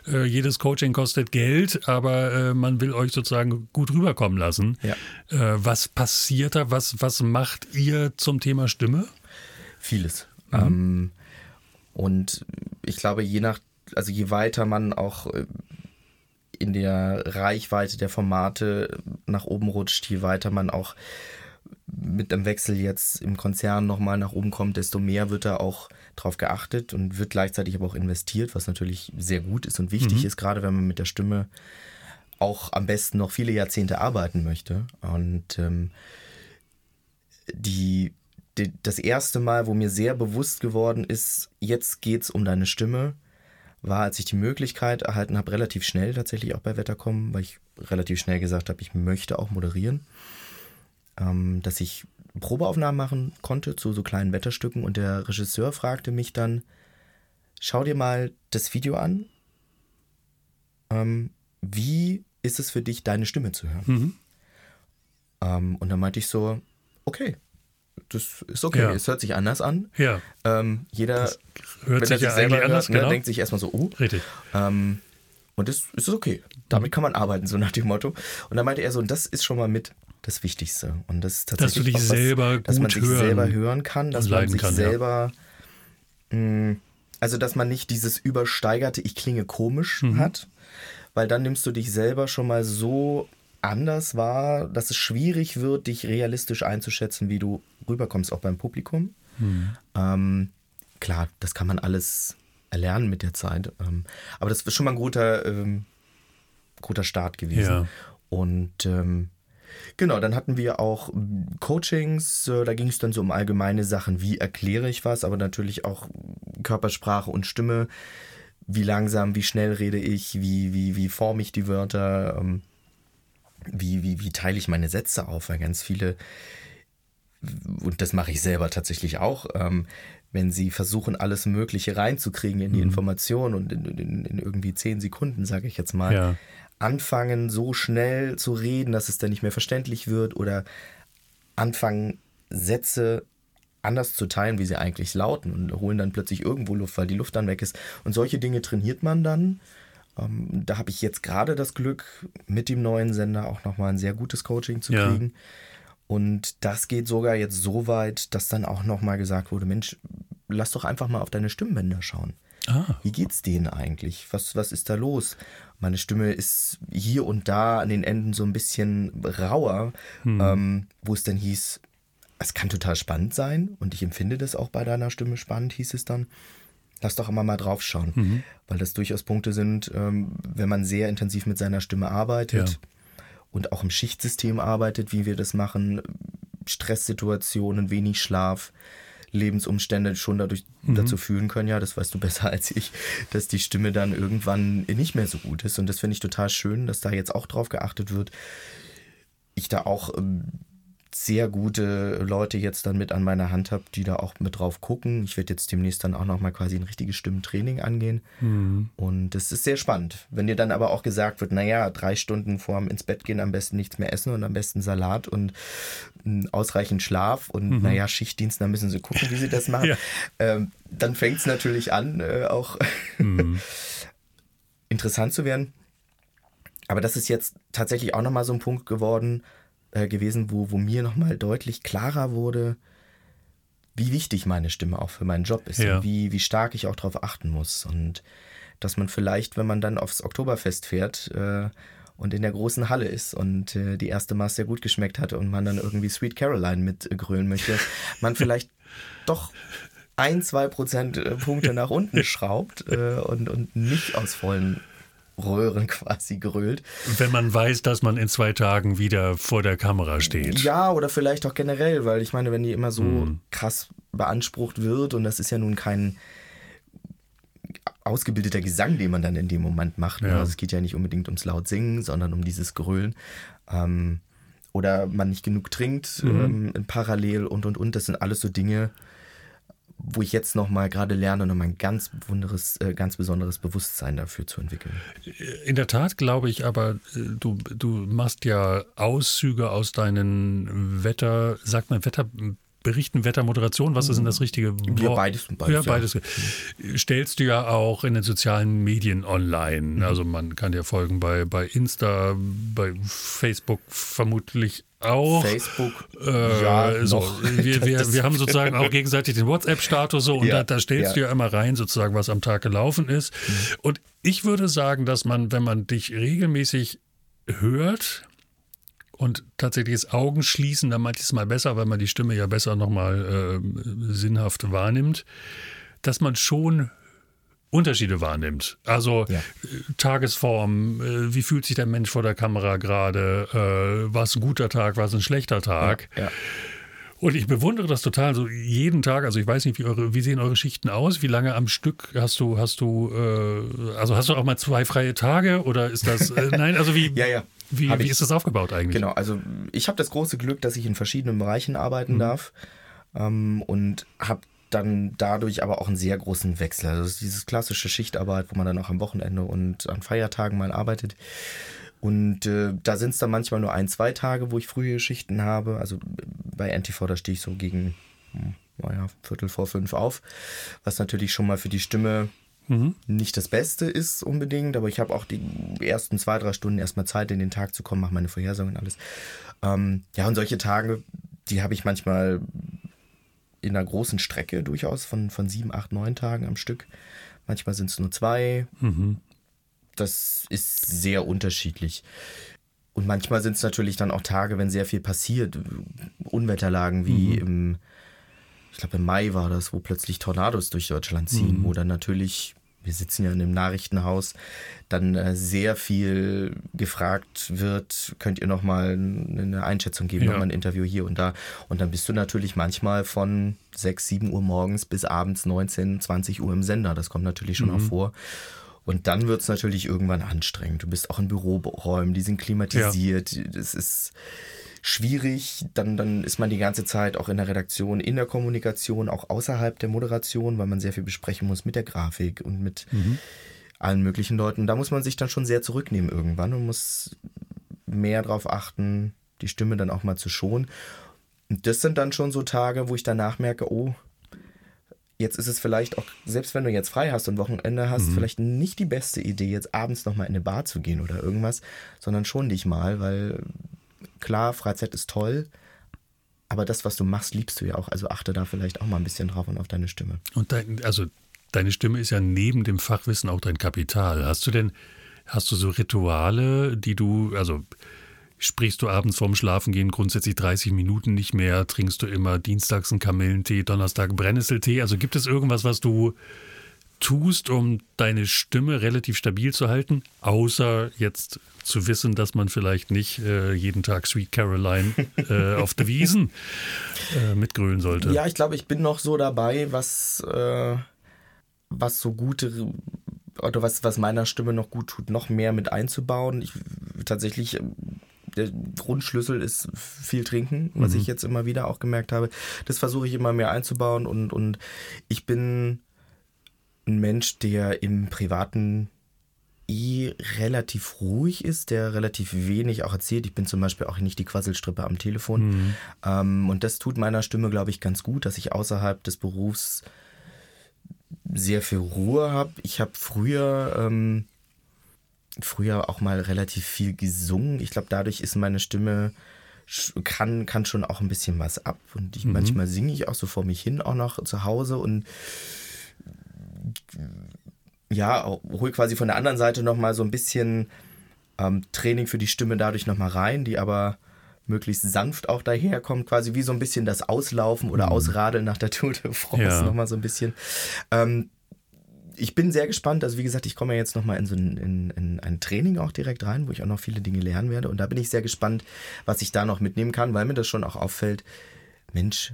Äh, jedes Coaching kostet Geld, aber äh, man will euch sozusagen gut rüberkommen lassen. Ja. Äh, was passiert da? Was, was macht ihr zum Thema Stimme? Vieles. Ähm, und ich glaube, je nach, also je weiter man auch äh, in der Reichweite der Formate nach oben rutscht, je weiter man auch mit dem Wechsel jetzt im Konzern nochmal nach oben kommt, desto mehr wird da auch drauf geachtet und wird gleichzeitig aber auch investiert, was natürlich sehr gut ist und wichtig ist, gerade wenn man mit der Stimme auch am besten noch viele Jahrzehnte arbeiten möchte. Und ähm, die, die, das erste Mal, wo mir sehr bewusst geworden ist, jetzt geht's um deine Stimme, war, als ich die Möglichkeit erhalten habe, relativ schnell tatsächlich auch bei Wettercom, weil ich relativ schnell gesagt habe, ich möchte auch moderieren, ähm, dass ich Probeaufnahmen machen konnte zu so kleinen Wetterstücken und der Regisseur fragte mich dann, schau dir mal das Video an, ähm, wie ist es für dich, deine Stimme zu hören? Mhm. Ähm, und dann meinte ich so, okay, das ist okay, Ja. es hört sich anders an. Ja, Ähm, jeder, hört wenn er sich sich ja selber eigentlich anders, hört, ne, genau. denkt sich erstmal so, oh. Richtig. Ähm, und das ist okay. Damit kann man arbeiten, so nach dem Motto. Und dann meinte er so, und das ist schon mal mit das Wichtigste. Und das ist Dass du tatsächlich dich was, selber dass man sich hören selber hören kann, dass man sich kann, ja. selber, mh, also dass man nicht dieses übersteigerte, ich klinge komisch Mhm. hat, weil dann nimmst du dich selber schon mal so anders wahr, dass es schwierig wird, dich realistisch einzuschätzen, wie du rüberkommst, auch beim Publikum. Mhm. Ähm, klar, das kann man alles erlernen mit der Zeit. Ähm, aber das ist schon mal ein guter, ähm, guter Start gewesen. Ja. Und ähm, genau, dann hatten wir auch Coachings, äh, da ging es dann so um allgemeine Sachen, wie erkläre ich was, aber natürlich auch Körpersprache und Stimme. Wie langsam, wie schnell rede ich, wie, wie, wie forme ich die Wörter, ähm, wie, wie, wie teile ich meine Sätze auf, weil ganz viele, und das mache ich selber tatsächlich auch, ähm, wenn sie versuchen, alles Mögliche reinzukriegen in die Information und in, in, in irgendwie zehn Sekunden, sage ich jetzt mal, Ja. anfangen, so schnell zu reden, dass es dann nicht mehr verständlich wird oder anfangen, Sätze anders zu teilen, wie sie eigentlich lauten und holen dann plötzlich irgendwo Luft, weil die Luft dann weg ist. Und solche Dinge trainiert man dann. Ähm, da habe ich jetzt gerade das Glück, mit dem neuen Sender auch nochmal ein sehr gutes Coaching zu Ja. kriegen. Und das geht sogar jetzt so weit, dass dann auch nochmal gesagt wurde, Mensch, lass doch einfach mal auf deine Stimmbänder schauen. Ah, Wie geht's denen eigentlich? Was, was ist da los? Meine Stimme ist hier und da an den Enden so ein bisschen rauer, ähm, wo es dann hieß, es kann total spannend sein und ich empfinde das auch bei deiner Stimme spannend, hieß es dann. Lass doch immer mal drauf schauen, weil das durchaus Punkte sind, ähm, wenn man sehr intensiv mit seiner Stimme arbeitet Ja. und auch im Schichtsystem arbeitet, wie wir das machen, Stresssituationen, wenig Schlaf, Lebensumstände schon dadurch mhm. dazu führen können, ja, das weißt du besser als ich, dass die Stimme dann irgendwann nicht mehr so gut ist. Und das finde ich total schön, dass da jetzt auch drauf geachtet wird. Ich da auch ähm, sehr gute Leute jetzt dann mit an meiner Hand habe, die da auch mit drauf gucken. Ich werde jetzt demnächst dann auch nochmal quasi ein richtiges Stimmentraining angehen. Mhm. Und das ist sehr spannend. Wenn dir dann aber auch gesagt wird, naja, drei Stunden vorm ins Bett gehen am besten nichts mehr essen und am besten Salat und ausreichend Schlaf und mhm. naja, Schichtdienst, da müssen sie gucken, wie sie das machen. ja. ähm, dann fängt es natürlich an, äh, auch mhm. interessant zu werden. Aber das ist jetzt tatsächlich auch nochmal so ein Punkt geworden, äh, gewesen, wo, wo mir nochmal deutlich klarer wurde, wie wichtig meine Stimme auch für meinen Job ist ja. und wie, wie stark ich auch darauf achten muss. Und dass man vielleicht, wenn man dann aufs Oktoberfest fährt äh, und in der großen Halle ist und äh, die erste Maß sehr gut geschmeckt hatte und man dann irgendwie Sweet Caroline mitgrölen möchte, man vielleicht doch ein, zwei Prozentpunkte äh, nach unten schraubt äh, und, und nicht aus vollen Röhren quasi gerölt. Wenn man weiß, dass man in zwei Tagen wieder vor der Kamera steht. Ja, oder vielleicht auch generell, weil ich meine, wenn die immer so hm. krass beansprucht wird und das ist ja nun kein ausgebildeter Gesang, den man dann in dem Moment macht. Ne? Ja. Also es geht ja nicht unbedingt ums laut singen, sondern um dieses Grölen. Ähm, oder man nicht genug trinkt mhm. ähm, parallel und und und. Das sind alles so Dinge, wo ich jetzt nochmal gerade lerne, nochmal ein ganz besonderes, äh, ganz besonderes Bewusstsein dafür zu entwickeln. In der Tat glaube ich aber, äh, du, du machst ja Auszüge aus deinen Wetter, sagt man Wetter, Berichten, Wettermoderation, was ist denn das richtige Wort? Ja, beides. beides ja, beides. Ja. Stellst du ja auch in den sozialen Medien online. Mhm. Also man kann dir folgen bei, bei Insta, bei Facebook vermutlich auch. Facebook. Äh, ja, so. Noch. Wir, wir, wir haben sozusagen auch gegenseitig den WhatsApp-Status so und ja, da, da, stellst ja. du ja immer rein, sozusagen, was am Tag gelaufen ist. Mhm. Und ich würde sagen, dass man, wenn man dich regelmäßig hört, und tatsächlich das Augen schließen, dann manches Mal besser, weil man die Stimme ja besser nochmal äh, sinnhaft wahrnimmt, dass man schon Unterschiede wahrnimmt. Also ja. Äh, Tagesform, äh, wie fühlt sich der Mensch vor der Kamera gerade, äh, was ein guter Tag, was ein schlechter Tag. Ja, ja. Und ich bewundere das total. So jeden Tag, also ich weiß nicht, wie, eure, wie sehen eure Schichten aus? Wie lange am Stück hast du, hast du, äh, also hast du auch mal zwei freie Tage oder ist das, äh, nein, also wie, ja, ja. Wie, wie ist das aufgebaut eigentlich? Genau, also ich habe das große Glück, dass ich in verschiedenen Bereichen arbeiten mhm. darf ähm, und habe dann dadurch aber auch einen sehr großen Wechsel. Also dieses klassische Schichtarbeit, wo man dann auch am Wochenende und an Feiertagen mal arbeitet. Und äh, da sind es dann manchmal nur ein, zwei Tage, wo ich frühe Schichten habe. Also bei NTV, da stehe ich so gegen, hm, naja, Viertel vor fünf auf, was natürlich schon mal für die Stimme mhm. nicht das Beste ist unbedingt, aber ich habe auch die ersten zwei, drei Stunden erstmal Zeit, in den Tag zu kommen, mache meine Vorhersagen und alles. Ähm, ja, und solche Tage, die habe ich manchmal in einer großen Strecke durchaus von, von sieben, acht, neun Tagen am Stück. Manchmal sind es nur zwei. Mhm. Das ist sehr unterschiedlich. Und manchmal sind es natürlich dann auch Tage, wenn sehr viel passiert. Unwetterlagen wie mhm. im, ich glaube im Mai war das, wo plötzlich Tornados durch Deutschland ziehen, mhm. wo dann natürlich wir sitzen ja in einem Nachrichtenhaus, dann äh, sehr viel gefragt wird, könnt ihr nochmal eine Einschätzung geben, ja. nochmal ein Interview hier und da. Und dann bist du natürlich manchmal von 6, 7 Uhr morgens bis abends 19, 20 Uhr im Sender. Das kommt natürlich schon mhm. auch vor. Und dann wird es natürlich irgendwann anstrengend. Du bist auch in Büroräumen, die sind klimatisiert. Ja. Das ist schwierig. Dann, dann ist man die ganze Zeit auch in der Redaktion, in der Kommunikation, auch außerhalb der Moderation, weil man sehr viel besprechen muss mit der Grafik und mit mhm. allen möglichen Leuten. Da muss man sich dann schon sehr zurücknehmen irgendwann und muss mehr darauf achten, die Stimme dann auch mal zu schonen. Und das sind dann schon so Tage, wo ich danach merke, oh, jetzt ist es vielleicht auch, selbst wenn du jetzt frei hast und Wochenende hast, mhm. vielleicht nicht die beste Idee, jetzt abends nochmal in eine Bar zu gehen oder irgendwas, sondern schon dich mal, weil klar, Freizeit ist toll, aber das, was du machst, liebst du ja auch. Also achte da vielleicht auch mal ein bisschen drauf und auf deine Stimme. Und dein, also deine Stimme ist ja neben dem Fachwissen auch dein Kapital. Hast du denn, hast du so Rituale, die du, also sprichst du abends vorm Schlafengehen grundsätzlich 30 Minuten nicht mehr, trinkst du immer dienstags einen Kamillentee, Donnerstag Brennnesseltee? Also gibt es irgendwas, was du tust, um deine Stimme relativ stabil zu halten, außer jetzt zu wissen, dass man vielleicht nicht äh, jeden Tag Sweet Caroline äh, auf der Wiesen äh, mitgrölen sollte. Ja, ich glaube, ich bin noch so dabei, was, äh, was so gute oder was, was meiner Stimme noch gut tut, noch mehr mit einzubauen. Ich tatsächlich ähm, der Grundschlüssel ist viel trinken, was mhm. ich jetzt immer wieder auch gemerkt habe. Das versuche ich immer mehr einzubauen und, und ich bin ein Mensch, der im privaten eh relativ ruhig ist, der relativ wenig auch erzählt. Ich bin zum Beispiel auch nicht die Quasselstrippe am Telefon. Mhm. Ähm, und das tut meiner Stimme, glaube ich, ganz gut, dass ich außerhalb des Berufs sehr viel Ruhe habe. Ich habe früher, ähm, früher auch mal relativ viel gesungen. Ich glaube, dadurch ist meine Stimme kann, kann schon auch ein bisschen was ab. Und ich, mhm. manchmal singe ich auch so vor mich hin, auch noch zu Hause und ja, hol quasi von der anderen Seite nochmal so ein bisschen ähm, Training für die Stimme dadurch nochmal rein, die aber möglichst sanft auch daherkommt, quasi wie so ein bisschen das Auslaufen oder mhm. Ausradeln nach der Tour de France ja. nochmal so ein bisschen. Ähm, ich bin sehr gespannt. Also wie gesagt, ich komme ja jetzt nochmal in so ein, in, in ein Training auch direkt rein, wo ich auch noch viele Dinge lernen werde. Und da bin ich sehr gespannt, was ich da noch mitnehmen kann, weil mir das schon auch auffällt. Mensch,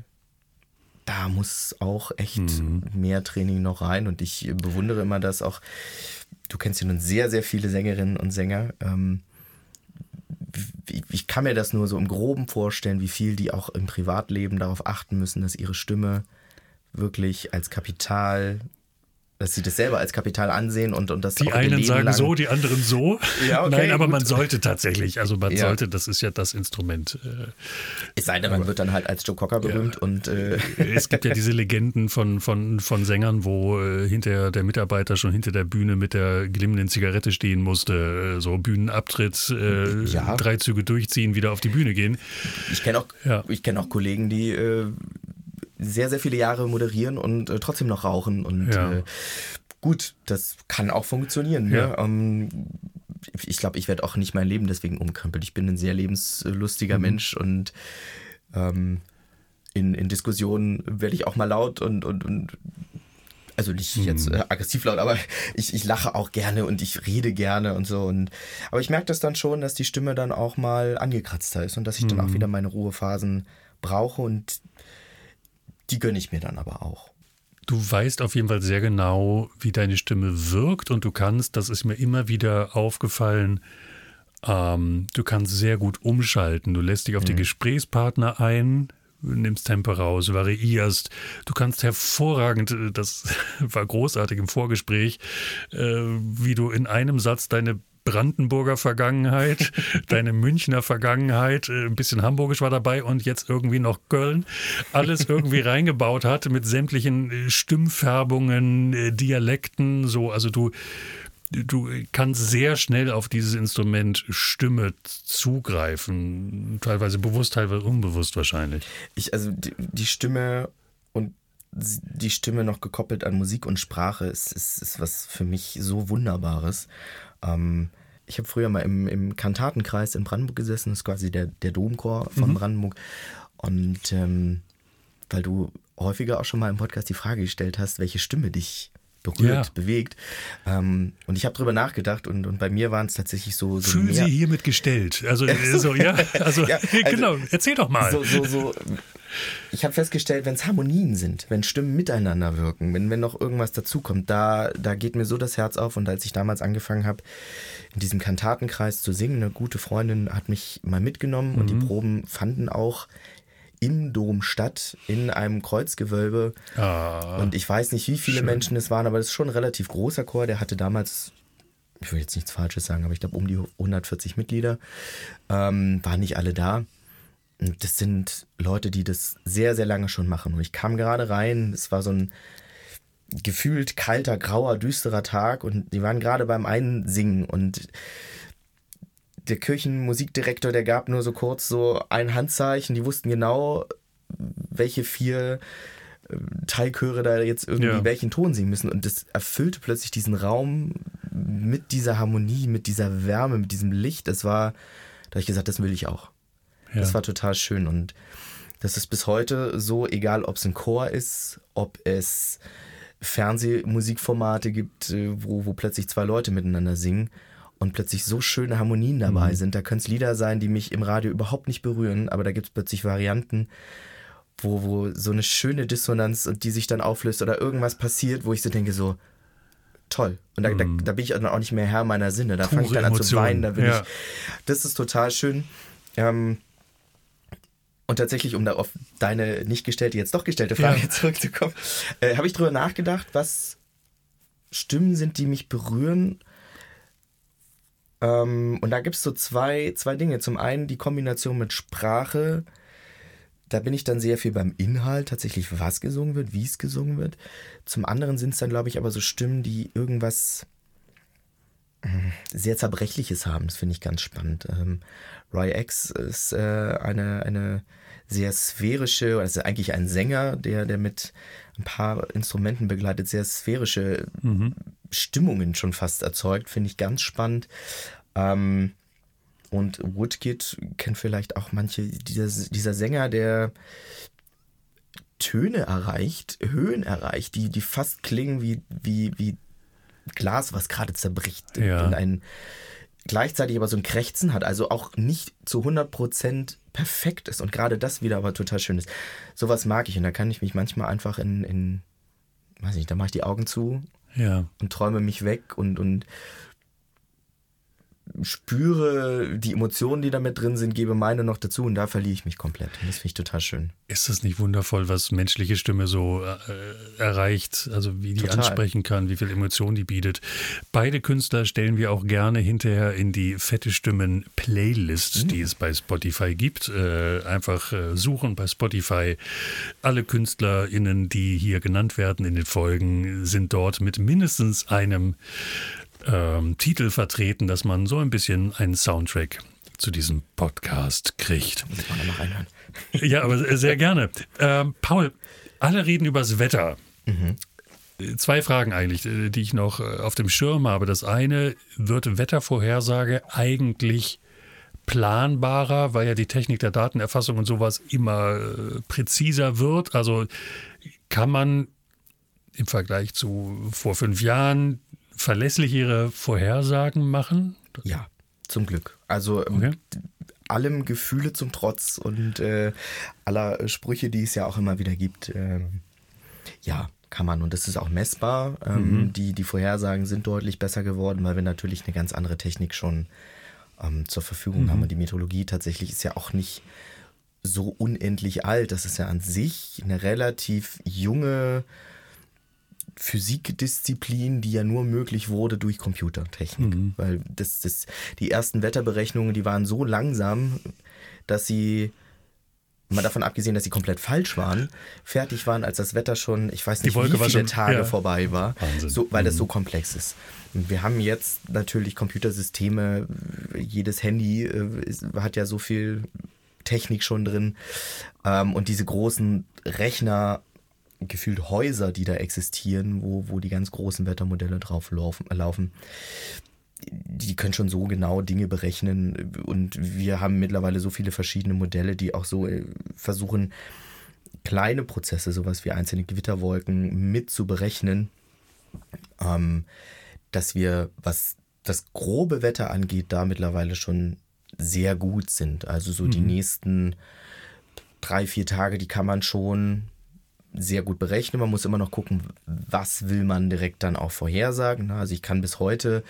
da muss auch echt mhm. mehr Training noch rein. Und ich bewundere immer das auch. Du kennst ja nun sehr, sehr viele Sängerinnen und Sänger. Ähm, ich kann mir das nur so im Groben vorstellen, wie viel die auch im Privatleben darauf achten müssen, dass ihre Stimme wirklich als Kapital dass sie das selber als Kapital ansehen und, und das Die einen sagen so, die anderen so. Ja, okay, Nein, aber gut. man sollte tatsächlich, also man ja. sollte, das ist ja das Instrument. Äh, es sei denn, man aber, wird dann halt als Joe Cocker berühmt ja. und äh. es gibt ja diese Legenden von, von, von Sängern, wo äh, hinter der Mitarbeiter schon hinter der Bühne mit der glimmenden Zigarette stehen musste, äh, so Bühnenabtritt, äh, ja. drei Züge durchziehen, wieder auf die Bühne gehen. Ich kenne auch, ich kenne auch Kollegen, die äh, sehr, sehr viele Jahre moderieren und äh, trotzdem noch rauchen. Und ja. äh, gut, das kann auch funktionieren. Ne? Ja. Ne? Ähm, ich glaube, ich werde auch nicht mein Leben deswegen umkrempelt. Ich bin ein sehr lebenslustiger mhm. Mensch und ähm, in, in Diskussionen werde ich auch mal laut und, und, und also nicht jetzt mhm. äh, aggressiv laut, aber ich, ich lache auch gerne und ich rede gerne und so. Und, aber ich merke das dann schon, dass die Stimme dann auch mal angekratzter ist und dass ich mhm. dann auch mhm. wieder meine Ruhephasen brauche und die gönne ich mir dann aber auch. Du weißt auf jeden Fall sehr genau, wie deine Stimme wirkt und du kannst, das ist mir immer wieder aufgefallen, ähm, du kannst sehr gut umschalten. Du lässt dich auf mhm. die Gesprächspartner ein, nimmst Tempo raus, variierst. Du kannst hervorragend, äh, das war großartig im Vorgespräch, äh, wie du in einem Satz deine Brandenburger Vergangenheit, deine Münchner Vergangenheit, äh, ein bisschen Hamburgisch war dabei und jetzt irgendwie noch Köln, alles irgendwie reingebaut hat mit sämtlichen äh, Stimmfärbungen, äh, Dialekten, so, also du du kannst sehr schnell auf dieses Instrument Stimme zugreifen, teilweise bewusst, teilweise unbewusst wahrscheinlich. Ich also die, die Stimme und die Stimme noch gekoppelt an Musik und Sprache ist, ist, ist was für mich so Wunderbares. Ähm, ich habe früher mal im, im Kantatenkreis in Brandenburg gesessen, das ist quasi der, der Domchor von mhm. Brandenburg. Und ähm, weil du häufiger auch schon mal im Podcast die Frage gestellt hast, welche Stimme dich berührt, ja. bewegt. Ähm, und ich habe drüber nachgedacht und, und bei mir waren es tatsächlich so. so Fühlen Sie hiermit gestellt. Also, so, ja, also, ja, also, genau, erzähl doch mal. So, so, so ich habe festgestellt, wenn es Harmonien sind, wenn Stimmen miteinander wirken, wenn, wenn noch irgendwas dazukommt, da, da geht mir so das Herz auf. Und als ich damals angefangen habe, in diesem Kantatenkreis zu singen, eine gute Freundin hat mich mal mitgenommen mhm. und die mhm. Proben fanden auch im Dom statt, in einem Kreuzgewölbe. Ah, und ich weiß nicht, wie viele schön. Menschen es waren, aber das ist schon ein relativ großer Chor. Der hatte damals ich will jetzt nichts Falsches sagen, aber ich glaube um die 140 Mitglieder, ähm, waren nicht alle da das sind Leute, die das sehr, sehr lange schon machen. Und ich kam gerade rein, es war so ein gefühlt kalter, grauer, düsterer Tag und die waren gerade beim Einsingen und der Kirchenmusikdirektor, der gab nur so kurz so ein Handzeichen, die wussten genau, welche vier äh, Teilchöre da jetzt irgendwie ja. welchen Ton singen müssen und das erfüllte plötzlich diesen Raum mit dieser Harmonie, mit dieser Wärme, mit diesem Licht. Das war, da habe ich gesagt, das will ich auch. Ja. Das war total schön und das ist bis heute so, egal ob es ein Chor ist, ob es Fernsehmusikformate gibt, äh, wo, wo plötzlich zwei Leute miteinander singen und plötzlich so schöne Harmonien dabei mhm. sind. Da können es Lieder sein, die mich im Radio überhaupt nicht berühren, aber da gibt es plötzlich Varianten, wo, wo so eine schöne Dissonanz und die sich dann auflöst oder irgendwas passiert, wo ich so denke, so toll. Und da, mhm. da, da, bin ich dann auch nicht mehr Herr meiner Sinne. Da fange ich dann an zu weinen. Da bin ja. ich, das ist total schön. Ähm, und tatsächlich, um da auf deine nicht gestellte, jetzt doch gestellte Frage ja. zurückzukommen, äh, habe ich drüber nachgedacht, was Stimmen sind, die mich berühren. Ähm, und da gibt es so zwei, zwei Dinge. Zum einen die Kombination mit Sprache. Da bin ich dann sehr viel beim Inhalt, tatsächlich, was gesungen wird, wie es gesungen wird. Zum anderen sind es dann, glaube ich, aber so Stimmen, die irgendwas hm, sehr Zerbrechliches haben. Das finde ich ganz spannend. Ähm, Roy X ist äh, eine, eine sehr sphärische, also eigentlich ein Sänger, der, der mit ein paar Instrumenten begleitet, sehr sphärische mhm. Stimmungen schon fast erzeugt. Finde ich ganz spannend. Ähm, und Woodkid kennt vielleicht auch manche, dieser, dieser Sänger, der Töne erreicht, Höhen erreicht, die, die fast klingen wie, wie, wie Glas, was gerade zerbricht ja. in ein gleichzeitig aber so ein Krächzen hat, also auch nicht zu 100% perfekt ist und gerade das wieder aber total schön ist. Sowas mag ich und da kann ich mich manchmal einfach in, in weiß nicht, da mache ich die Augen zu ja. und träume mich weg und, und spüre die Emotionen, die da mit drin sind, gebe meine noch dazu und da verliere ich mich komplett. Und das finde ich total schön. Ist das nicht wundervoll, was menschliche Stimme so äh, erreicht, also wie die total. ansprechen kann, wie viel Emotionen die bietet? Beide Künstler stellen wir auch gerne hinterher in die fette Stimmen Playlist, mhm. die es bei Spotify gibt. Äh, einfach äh, suchen bei Spotify. Alle KünstlerInnen, die hier genannt werden in den Folgen, sind dort mit mindestens einem ähm, Titel vertreten, dass man so ein bisschen einen Soundtrack zu diesem Podcast kriegt. Muss man noch reinhören. Ja, aber sehr gerne. Ähm, Paul, alle reden übers Wetter. Mhm. Zwei Fragen eigentlich, äh, die ich noch äh, auf dem Schirm habe. Das eine, wird Wettervorhersage eigentlich planbarer, weil ja die Technik der Datenerfassung und sowas immer äh, präziser wird? Also kann man im Vergleich zu vor fünf Jahren verlässlichere Vorhersagen machen? Ja, zum Glück. Also ähm, okay. allem Gefühle zum Trotz und äh, aller Sprüche, die es ja auch immer wieder gibt. Äh, ja, kann man. Und das ist auch messbar. Ähm, mhm. die, die Vorhersagen sind deutlich besser geworden, weil wir natürlich eine ganz andere Technik schon ähm, zur Verfügung mhm. haben. Und die Meteorologie tatsächlich ist ja auch nicht so unendlich alt. Das ist ja an sich eine relativ junge Physikdisziplin, die ja nur möglich wurde durch Computertechnik. Mhm. Weil das, das, die ersten Wetterberechnungen, die waren so langsam, dass sie, mal davon abgesehen, dass sie komplett falsch waren, fertig waren, als das Wetter schon, ich weiß nicht, wie viele schon, Tage ja. vorbei war, so, weil mhm. das so komplex ist. Und wir haben jetzt natürlich Computersysteme, jedes Handy äh, ist, hat ja so viel Technik schon drin. Ähm, und diese großen Rechner gefühlt Häuser, die da existieren, wo, wo die ganz großen Wettermodelle drauf laufen, laufen. Die können schon so genau Dinge berechnen und wir haben mittlerweile so viele verschiedene Modelle, die auch so äh, versuchen, kleine Prozesse, sowas wie einzelne Gewitterwolken mit zu berechnen, ähm, dass wir, was das grobe Wetter angeht, da mittlerweile schon sehr gut sind. Also so mhm. die nächsten drei, vier Tage, die kann man schon sehr gut berechnen. Man muss immer noch gucken, was will man direkt dann auch vorhersagen. Also ich kann bis heute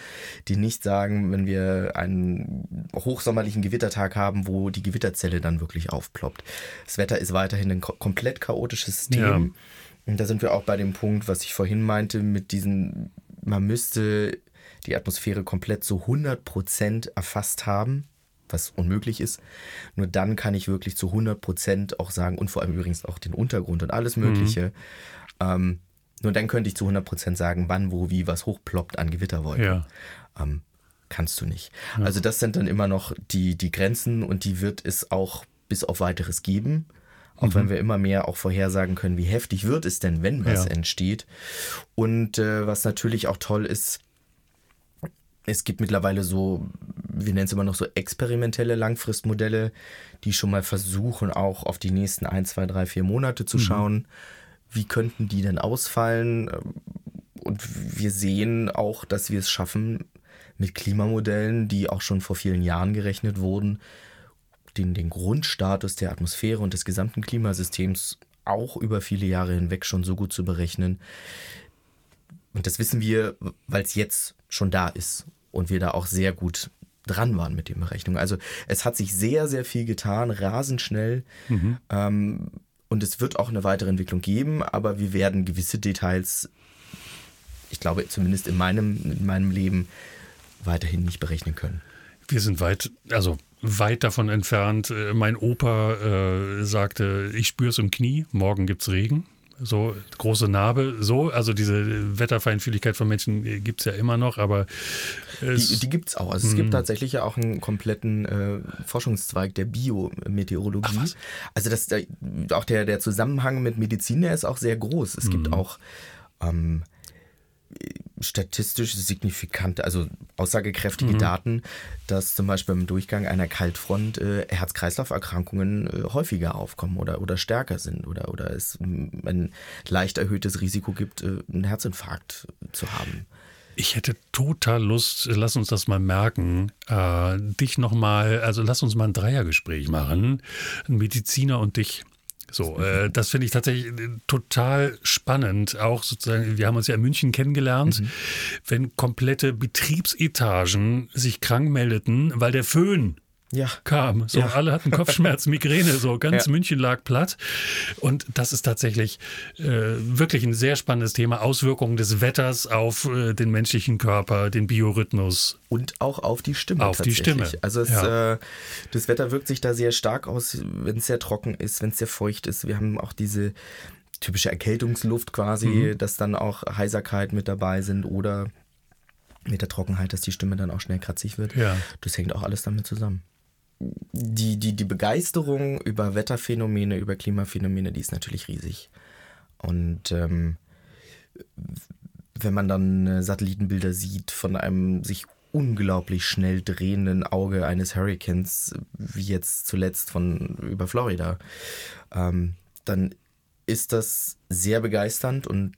dir nicht sagen, wenn wir einen hochsommerlichen Gewittertag haben, wo die Gewitterzelle dann wirklich aufploppt. Das Wetter ist weiterhin ein komplett chaotisches System. Ja. Und da sind wir auch bei dem Punkt, was ich vorhin meinte, mit diesen, man müsste die Atmosphäre komplett zu 100 Prozent erfasst haben was unmöglich ist. Nur dann kann ich wirklich zu 100 Prozent auch sagen, und vor allem übrigens auch den Untergrund und alles Mögliche. Mhm. Ähm, nur dann könnte ich zu 100 Prozent sagen, wann, wo, wie was hochploppt an Gewitterwolken. Ja. Ähm, kannst du nicht. Ja. Also das sind dann immer noch die, die Grenzen und die wird es auch bis auf weiteres geben. Auch mhm. wenn wir immer mehr auch vorhersagen können, wie heftig wird es denn, wenn was ja. entsteht. Und äh, was natürlich auch toll ist, es gibt mittlerweile so, wir nennen es immer noch so experimentelle Langfristmodelle, die schon mal versuchen, auch auf die nächsten ein, zwei, drei, vier Monate zu mhm. schauen. wie könnten die denn ausfallen? Und wir sehen auch, dass wir es schaffen, mit Klimamodellen, die auch schon vor vielen Jahren gerechnet wurden, den, den Grundstatus der Atmosphäre und des gesamten Klimasystems auch über viele Jahre hinweg schon so gut zu berechnen. Und das wissen wir, weil es jetzt schon da ist und wir da auch sehr gut dran waren mit den Berechnungen. Also es hat sich sehr, sehr viel getan, rasend schnell. Mhm. Ähm, und es wird auch eine weitere Entwicklung geben, aber wir werden gewisse Details, ich glaube zumindest in meinem, in meinem Leben, weiterhin nicht berechnen können. Wir sind weit, also weit davon entfernt. Äh, mein Opa äh, sagte, ich spüre es im Knie, morgen gibt es Regen. So große Narbe, so, also diese Wetterfeinfühligkeit von Menschen äh, gibt es ja immer noch, aber die, die gibt es auch. Also es gibt hm. tatsächlich ja auch einen kompletten äh, Forschungszweig der Biometeorologie. Also das, auch der, der Zusammenhang mit Medizin, der ist auch sehr groß. Es gibt hm. auch ähm, statistisch signifikante, also aussagekräftige mhm. Daten, dass zum Beispiel im Durchgang einer Kaltfront äh, Herz-Kreislauf-Erkrankungen äh, häufiger aufkommen oder, oder stärker sind oder, oder es ein leicht erhöhtes Risiko gibt, äh, einen Herzinfarkt zu haben. Ich hätte total Lust, lass uns das mal merken, äh, dich nochmal, also lass uns mal ein Dreiergespräch machen, ein Mediziner und dich. So, äh, das finde ich tatsächlich äh, total spannend. Auch sozusagen, wir haben uns ja in München kennengelernt, mhm. wenn komplette Betriebsetagen sich krank meldeten, weil der Föhn ja. kam. So, ja. alle hatten Kopfschmerz, Migräne, so ganz ja. München lag platt. Und das ist tatsächlich äh, wirklich ein sehr spannendes Thema. Auswirkungen des Wetters auf äh, den menschlichen Körper, den Biorhythmus. Und auch auf die Stimme. Auf die Stimme. Also es, äh, das Wetter wirkt sich da sehr stark aus, wenn es sehr trocken ist, wenn es sehr feucht ist. Wir haben auch diese typische Erkältungsluft quasi, mhm. dass dann auch Heiserkeit mit dabei sind oder mit der Trockenheit, dass die Stimme dann auch schnell kratzig wird. Ja. Das hängt auch alles damit zusammen die, die, die Begeisterung über Wetterphänomene, über Klimaphänomene, die ist natürlich riesig. Und ähm, wenn man dann Satellitenbilder sieht von einem sich unglaublich schnell drehenden Auge eines Hurricanes, wie jetzt zuletzt von über Florida, ähm, dann ist das sehr begeisternd und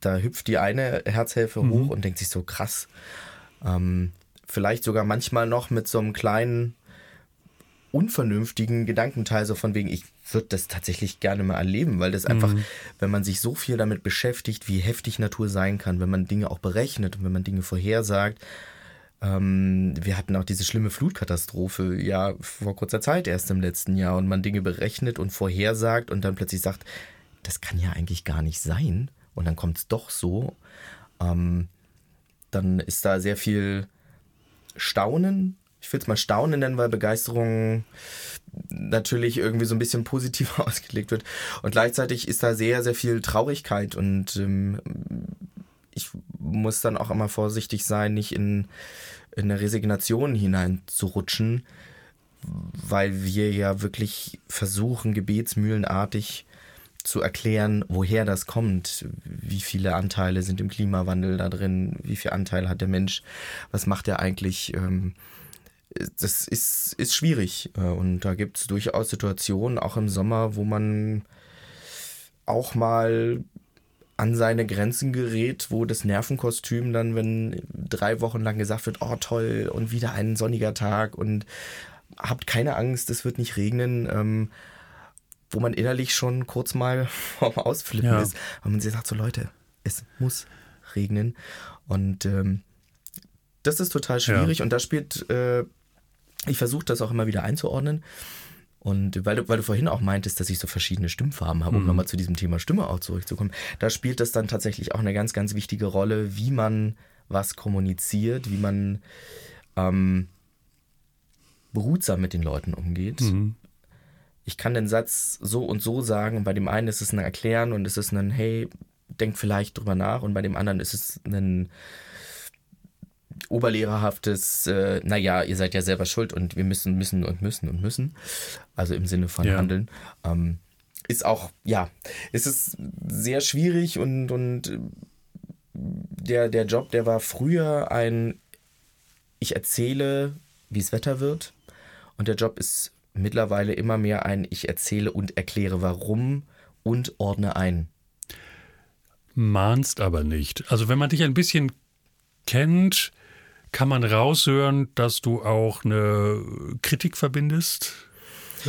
da hüpft die eine Herzhälfte mhm. hoch und denkt sich so krass. Ähm, vielleicht sogar manchmal noch mit so einem kleinen unvernünftigen Gedankenteil, so von wegen, ich würde das tatsächlich gerne mal erleben, weil das einfach, mhm. wenn man sich so viel damit beschäftigt, wie heftig Natur sein kann, wenn man Dinge auch berechnet und wenn man Dinge vorhersagt. Ähm, wir hatten auch diese schlimme Flutkatastrophe ja vor kurzer Zeit erst im letzten Jahr und man Dinge berechnet und vorhersagt und dann plötzlich sagt, das kann ja eigentlich gar nicht sein und dann kommt es doch so. Ähm, dann ist da sehr viel Staunen ich will es mal Staunen nennen, weil Begeisterung natürlich irgendwie so ein bisschen positiver ausgelegt wird. Und gleichzeitig ist da sehr, sehr viel Traurigkeit und ähm, ich muss dann auch immer vorsichtig sein, nicht in, in eine Resignation hineinzurutschen, weil wir ja wirklich versuchen, gebetsmühlenartig zu erklären, woher das kommt, wie viele Anteile sind im Klimawandel da drin, wie viel Anteil hat der Mensch, was macht er eigentlich. Ähm, das ist, ist schwierig. Äh, und da gibt es durchaus Situationen, auch im Sommer, wo man auch mal an seine Grenzen gerät, wo das Nervenkostüm dann, wenn drei Wochen lang gesagt wird, oh toll und wieder ein sonniger Tag und habt keine Angst, es wird nicht regnen, ähm, wo man innerlich schon kurz mal vorm Ausflippen ja. ist, weil man sich sagt, so Leute, es muss regnen und ähm, das ist total schwierig ja. und da spielt äh, ich versuche das auch immer wieder einzuordnen. Und weil du, weil du vorhin auch meintest, dass ich so verschiedene Stimmfarben habe, um mhm. nochmal zu diesem Thema Stimme auch zurückzukommen, da spielt das dann tatsächlich auch eine ganz, ganz wichtige Rolle, wie man was kommuniziert, wie man ähm, behutsam mit den Leuten umgeht. Mhm. Ich kann den Satz so und so sagen und bei dem einen ist es ein Erklären und es ist ein Hey, denk vielleicht drüber nach und bei dem anderen ist es ein oberlehrerhaftes, äh, naja, ihr seid ja selber schuld und wir müssen, müssen und müssen und müssen. Also im Sinne von ja. Handeln. Ähm, ist auch, ja, ist es sehr schwierig und, und äh, der, der Job, der war früher ein, ich erzähle, wie es Wetter wird. Und der Job ist mittlerweile immer mehr ein, ich erzähle und erkläre, warum und ordne ein. mahnst aber nicht. Also wenn man dich ein bisschen kennt, kann man raushören, dass du auch eine Kritik verbindest? Äh,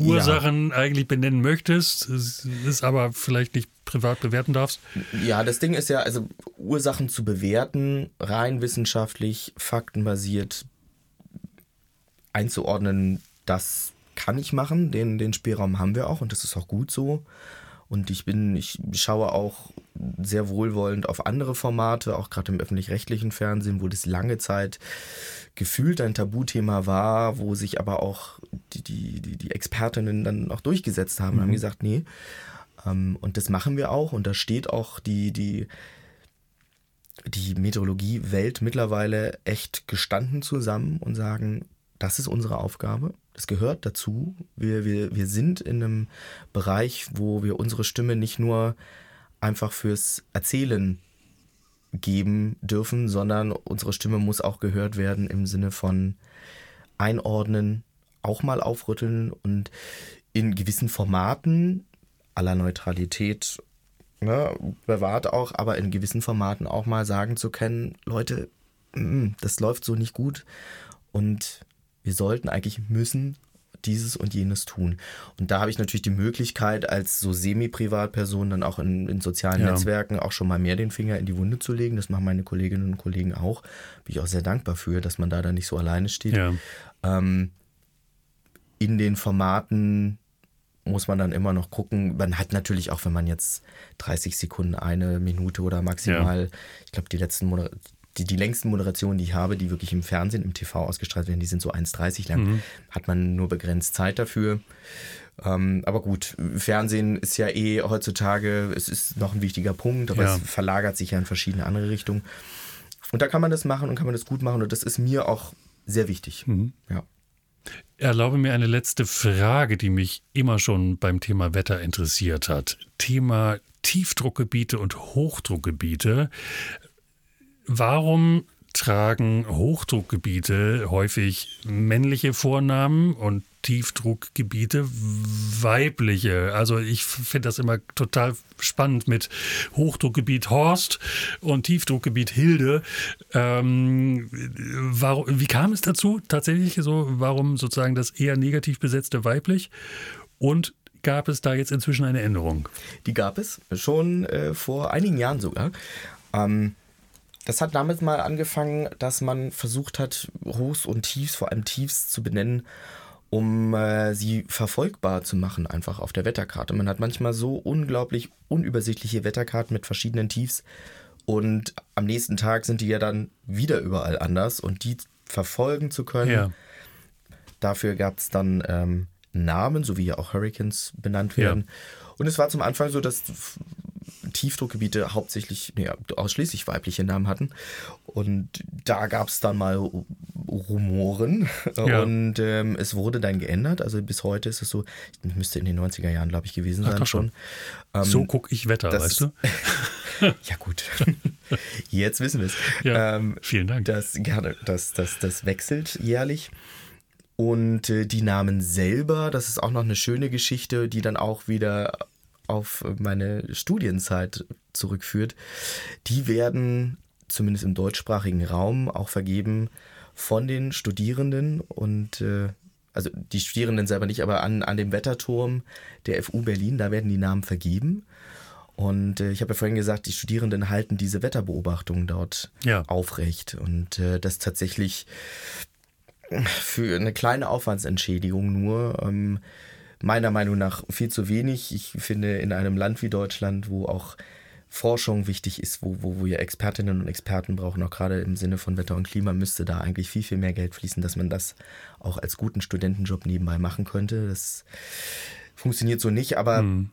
Ursachen ja. eigentlich benennen möchtest, ist aber vielleicht nicht privat bewerten darfst? Ja, das Ding ist ja, also Ursachen zu bewerten, rein wissenschaftlich, faktenbasiert einzuordnen, das kann ich machen. Den, den Spielraum haben wir auch und das ist auch gut so. Und ich bin, ich schaue auch sehr wohlwollend auf andere Formate, auch gerade im öffentlich-rechtlichen Fernsehen, wo das lange Zeit gefühlt ein Tabuthema war, wo sich aber auch die, die, die, die Expertinnen dann auch durchgesetzt haben mhm. und haben mhm. gesagt, nee. Ähm, und das machen wir auch. Und da steht auch die, die, die Meteorologie-Welt mittlerweile echt gestanden zusammen und sagen, das ist unsere Aufgabe. Das gehört dazu. Wir, wir, wir sind in einem Bereich, wo wir unsere Stimme nicht nur einfach fürs Erzählen geben dürfen, sondern unsere Stimme muss auch gehört werden im Sinne von einordnen, auch mal aufrütteln und in gewissen Formaten aller Neutralität ne, bewahrt auch, aber in gewissen Formaten auch mal sagen zu können, Leute, mm, das läuft so nicht gut und wir sollten eigentlich müssen dieses und jenes tun. Und da habe ich natürlich die Möglichkeit, als so semi-Privatperson dann auch in, in sozialen ja. Netzwerken auch schon mal mehr den Finger in die Wunde zu legen. Das machen meine Kolleginnen und Kollegen auch. Bin ich auch sehr dankbar für, dass man da dann nicht so alleine steht. Ja. Ähm, in den Formaten muss man dann immer noch gucken. Man hat natürlich auch, wenn man jetzt 30 Sekunden, eine Minute oder maximal, ja. ich glaube, die letzten Monate die, die längsten Moderationen, die ich habe, die wirklich im Fernsehen, im TV ausgestrahlt werden, die sind so 1,30 lang. Mhm. Hat man nur begrenzt Zeit dafür. Ähm, aber gut, Fernsehen ist ja eh heutzutage, es ist noch ein wichtiger Punkt, aber ja. es verlagert sich ja in verschiedene andere Richtungen. Und da kann man das machen und kann man das gut machen und das ist mir auch sehr wichtig. Mhm. Ja. Erlaube mir eine letzte Frage, die mich immer schon beim Thema Wetter interessiert hat. Thema Tiefdruckgebiete und Hochdruckgebiete. Warum tragen Hochdruckgebiete häufig männliche Vornamen und Tiefdruckgebiete weibliche. Also ich finde das immer total spannend mit Hochdruckgebiet Horst und Tiefdruckgebiet Hilde. Ähm, warum, wie kam es dazu tatsächlich so? Warum sozusagen das eher negativ besetzte weiblich? Und gab es da jetzt inzwischen eine Änderung? Die gab es schon äh, vor einigen Jahren sogar. Ähm, das hat damit mal angefangen, dass man versucht hat, Hochs und Tiefs, vor allem Tiefs, zu benennen, um äh, sie verfolgbar zu machen, einfach auf der Wetterkarte. Man hat manchmal so unglaublich unübersichtliche Wetterkarten mit verschiedenen Tiefs und am nächsten Tag sind die ja dann wieder überall anders und die verfolgen zu können. Ja. Dafür gab es dann ähm, Namen, so wie ja auch Hurricanes benannt werden. Ja. Und es war zum Anfang so, dass Tiefdruckgebiete hauptsächlich, nee, ausschließlich weibliche Namen hatten. Und da gab es dann mal Rumoren ja. und ähm, es wurde dann geändert. Also bis heute ist es so, ich müsste in den 90er Jahren, glaube ich, gewesen sein Ach, schon. Ähm, so gucke ich Wetter, weißt du? ja, gut. Jetzt wissen wir es. Ja, ähm, vielen Dank. Das, gerne, das, das, das wechselt jährlich. Und äh, die Namen selber, das ist auch noch eine schöne Geschichte, die dann auch wieder auf meine Studienzeit zurückführt, die werden zumindest im deutschsprachigen Raum auch vergeben von den Studierenden und äh, also die Studierenden selber nicht, aber an, an dem Wetterturm der FU Berlin, da werden die Namen vergeben. Und äh, ich habe ja vorhin gesagt, die Studierenden halten diese Wetterbeobachtungen dort ja. aufrecht. Und äh, das tatsächlich für eine kleine Aufwandsentschädigung nur ähm, meiner Meinung nach viel zu wenig. Ich finde, in einem Land wie Deutschland, wo auch Forschung wichtig ist, wo, wo, wo wir Expertinnen und Experten brauchen, auch gerade im Sinne von Wetter und Klima, müsste da eigentlich viel, viel mehr Geld fließen, dass man das auch als guten Studentenjob nebenbei machen könnte. Das funktioniert so nicht, aber mhm.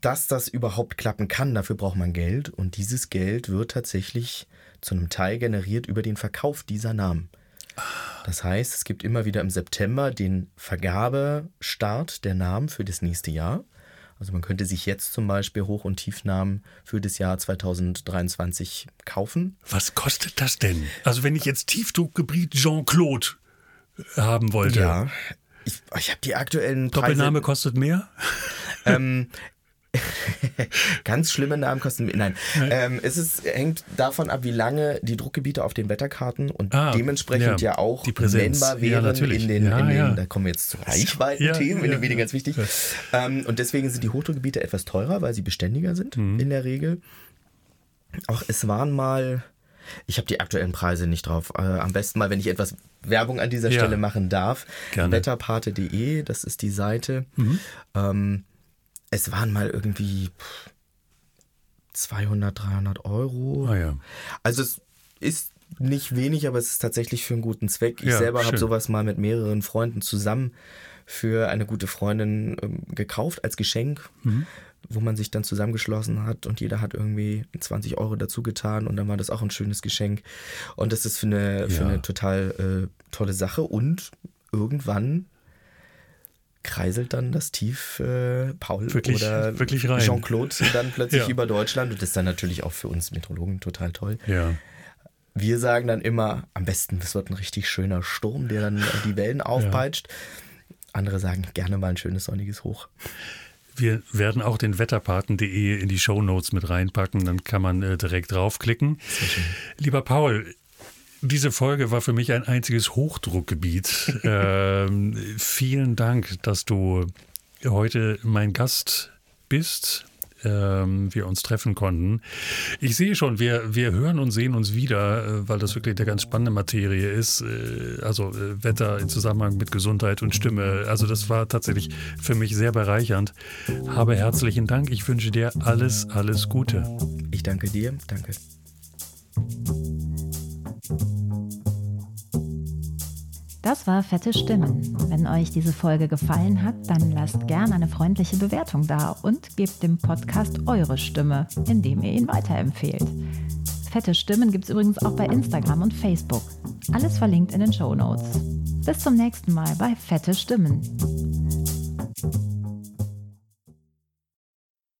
dass das überhaupt klappen kann, dafür braucht man Geld und dieses Geld wird tatsächlich zu einem Teil generiert über den Verkauf dieser Namen. Das heißt, es gibt immer wieder im September den Vergabestart der Namen für das nächste Jahr. Also man könnte sich jetzt zum Beispiel Hoch- und Tiefnamen für das Jahr 2023 kaufen. Was kostet das denn? Also wenn ich jetzt Tiefdruckgebiet Jean-Claude haben wollte. Ja, ich, ich habe die aktuellen Preise. Doppelname kostet mehr? Ähm, Ganz schlimme Namen kosten. Nein, ähm, es ist, hängt davon ab, wie lange die Druckgebiete auf den Wetterkarten und Ah, dementsprechend ja, ja, auch die Präsenz. nennbar Ja, wären natürlich. in, den, Ja, in den, ja. da kommen wir jetzt zu Reichweiten-Themen Ja, in ja, den Medien, ja. ganz wichtig. Ähm, und deswegen sind die Hochdruckgebiete etwas teurer, weil sie beständiger sind Mhm. in der Regel. Auch es waren mal, ich habe die aktuellen Preise nicht drauf. Äh, am besten mal, wenn ich etwas Werbung an dieser Ja. Stelle machen darf. Gerne. Wetterpate.de, das ist die Seite. Mhm. Ähm, es waren mal irgendwie pff, 200, 300 Euro. Ah ja. Also es ist nicht wenig, aber es ist tatsächlich für einen guten Zweck. Ich Ja, selber habe sowas mal mit mehreren Freunden zusammen für eine gute Freundin ähm, gekauft als Geschenk, Mhm. wo man sich dann zusammengeschlossen hat und jeder hat irgendwie 20 Euro dazu getan und dann war das auch ein schönes Geschenk. Und das ist für eine, für Ja. eine total äh, tolle Sache und irgendwann kreiselt dann das Tief äh, Paul Wirklich- oder. Jean-Claude dann plötzlich Ja. über Deutschland und das ist dann natürlich auch für uns Meteorologen total toll. Ja. Wir sagen dann immer, am besten, es wird ein richtig schöner Sturm, der dann die Wellen aufpeitscht. Andere sagen gerne mal ein schönes sonniges Hoch. Wir werden auch den wetterpaten.de in die Shownotes mit reinpacken, dann kann man äh, direkt draufklicken. Lieber Paul, diese Folge war für mich ein einziges Hochdruckgebiet. ähm, vielen Dank, dass du heute mein Gast bist. Ähm, wir uns treffen konnten. Ich sehe schon, wir, wir hören und sehen uns wieder, äh, weil das wirklich eine ganz spannende Materie ist. Äh, also äh, Wetter in Zusammenhang mit Gesundheit und Stimme. Also das war tatsächlich für mich sehr bereichernd. Habe herzlichen Dank. Ich wünsche dir alles, alles Gute. Ich danke dir, danke. Das war Fette Stimmen. Wenn euch diese Folge gefallen hat, dann lasst gern eine freundliche Bewertung da und gebt dem Podcast eure Stimme, indem ihr ihn weiterempfehlt. Fette Stimmen gibt es übrigens auch bei Instagram und Facebook. Alles verlinkt in den Show Notes. Bis zum nächsten Mal bei Fette Stimmen.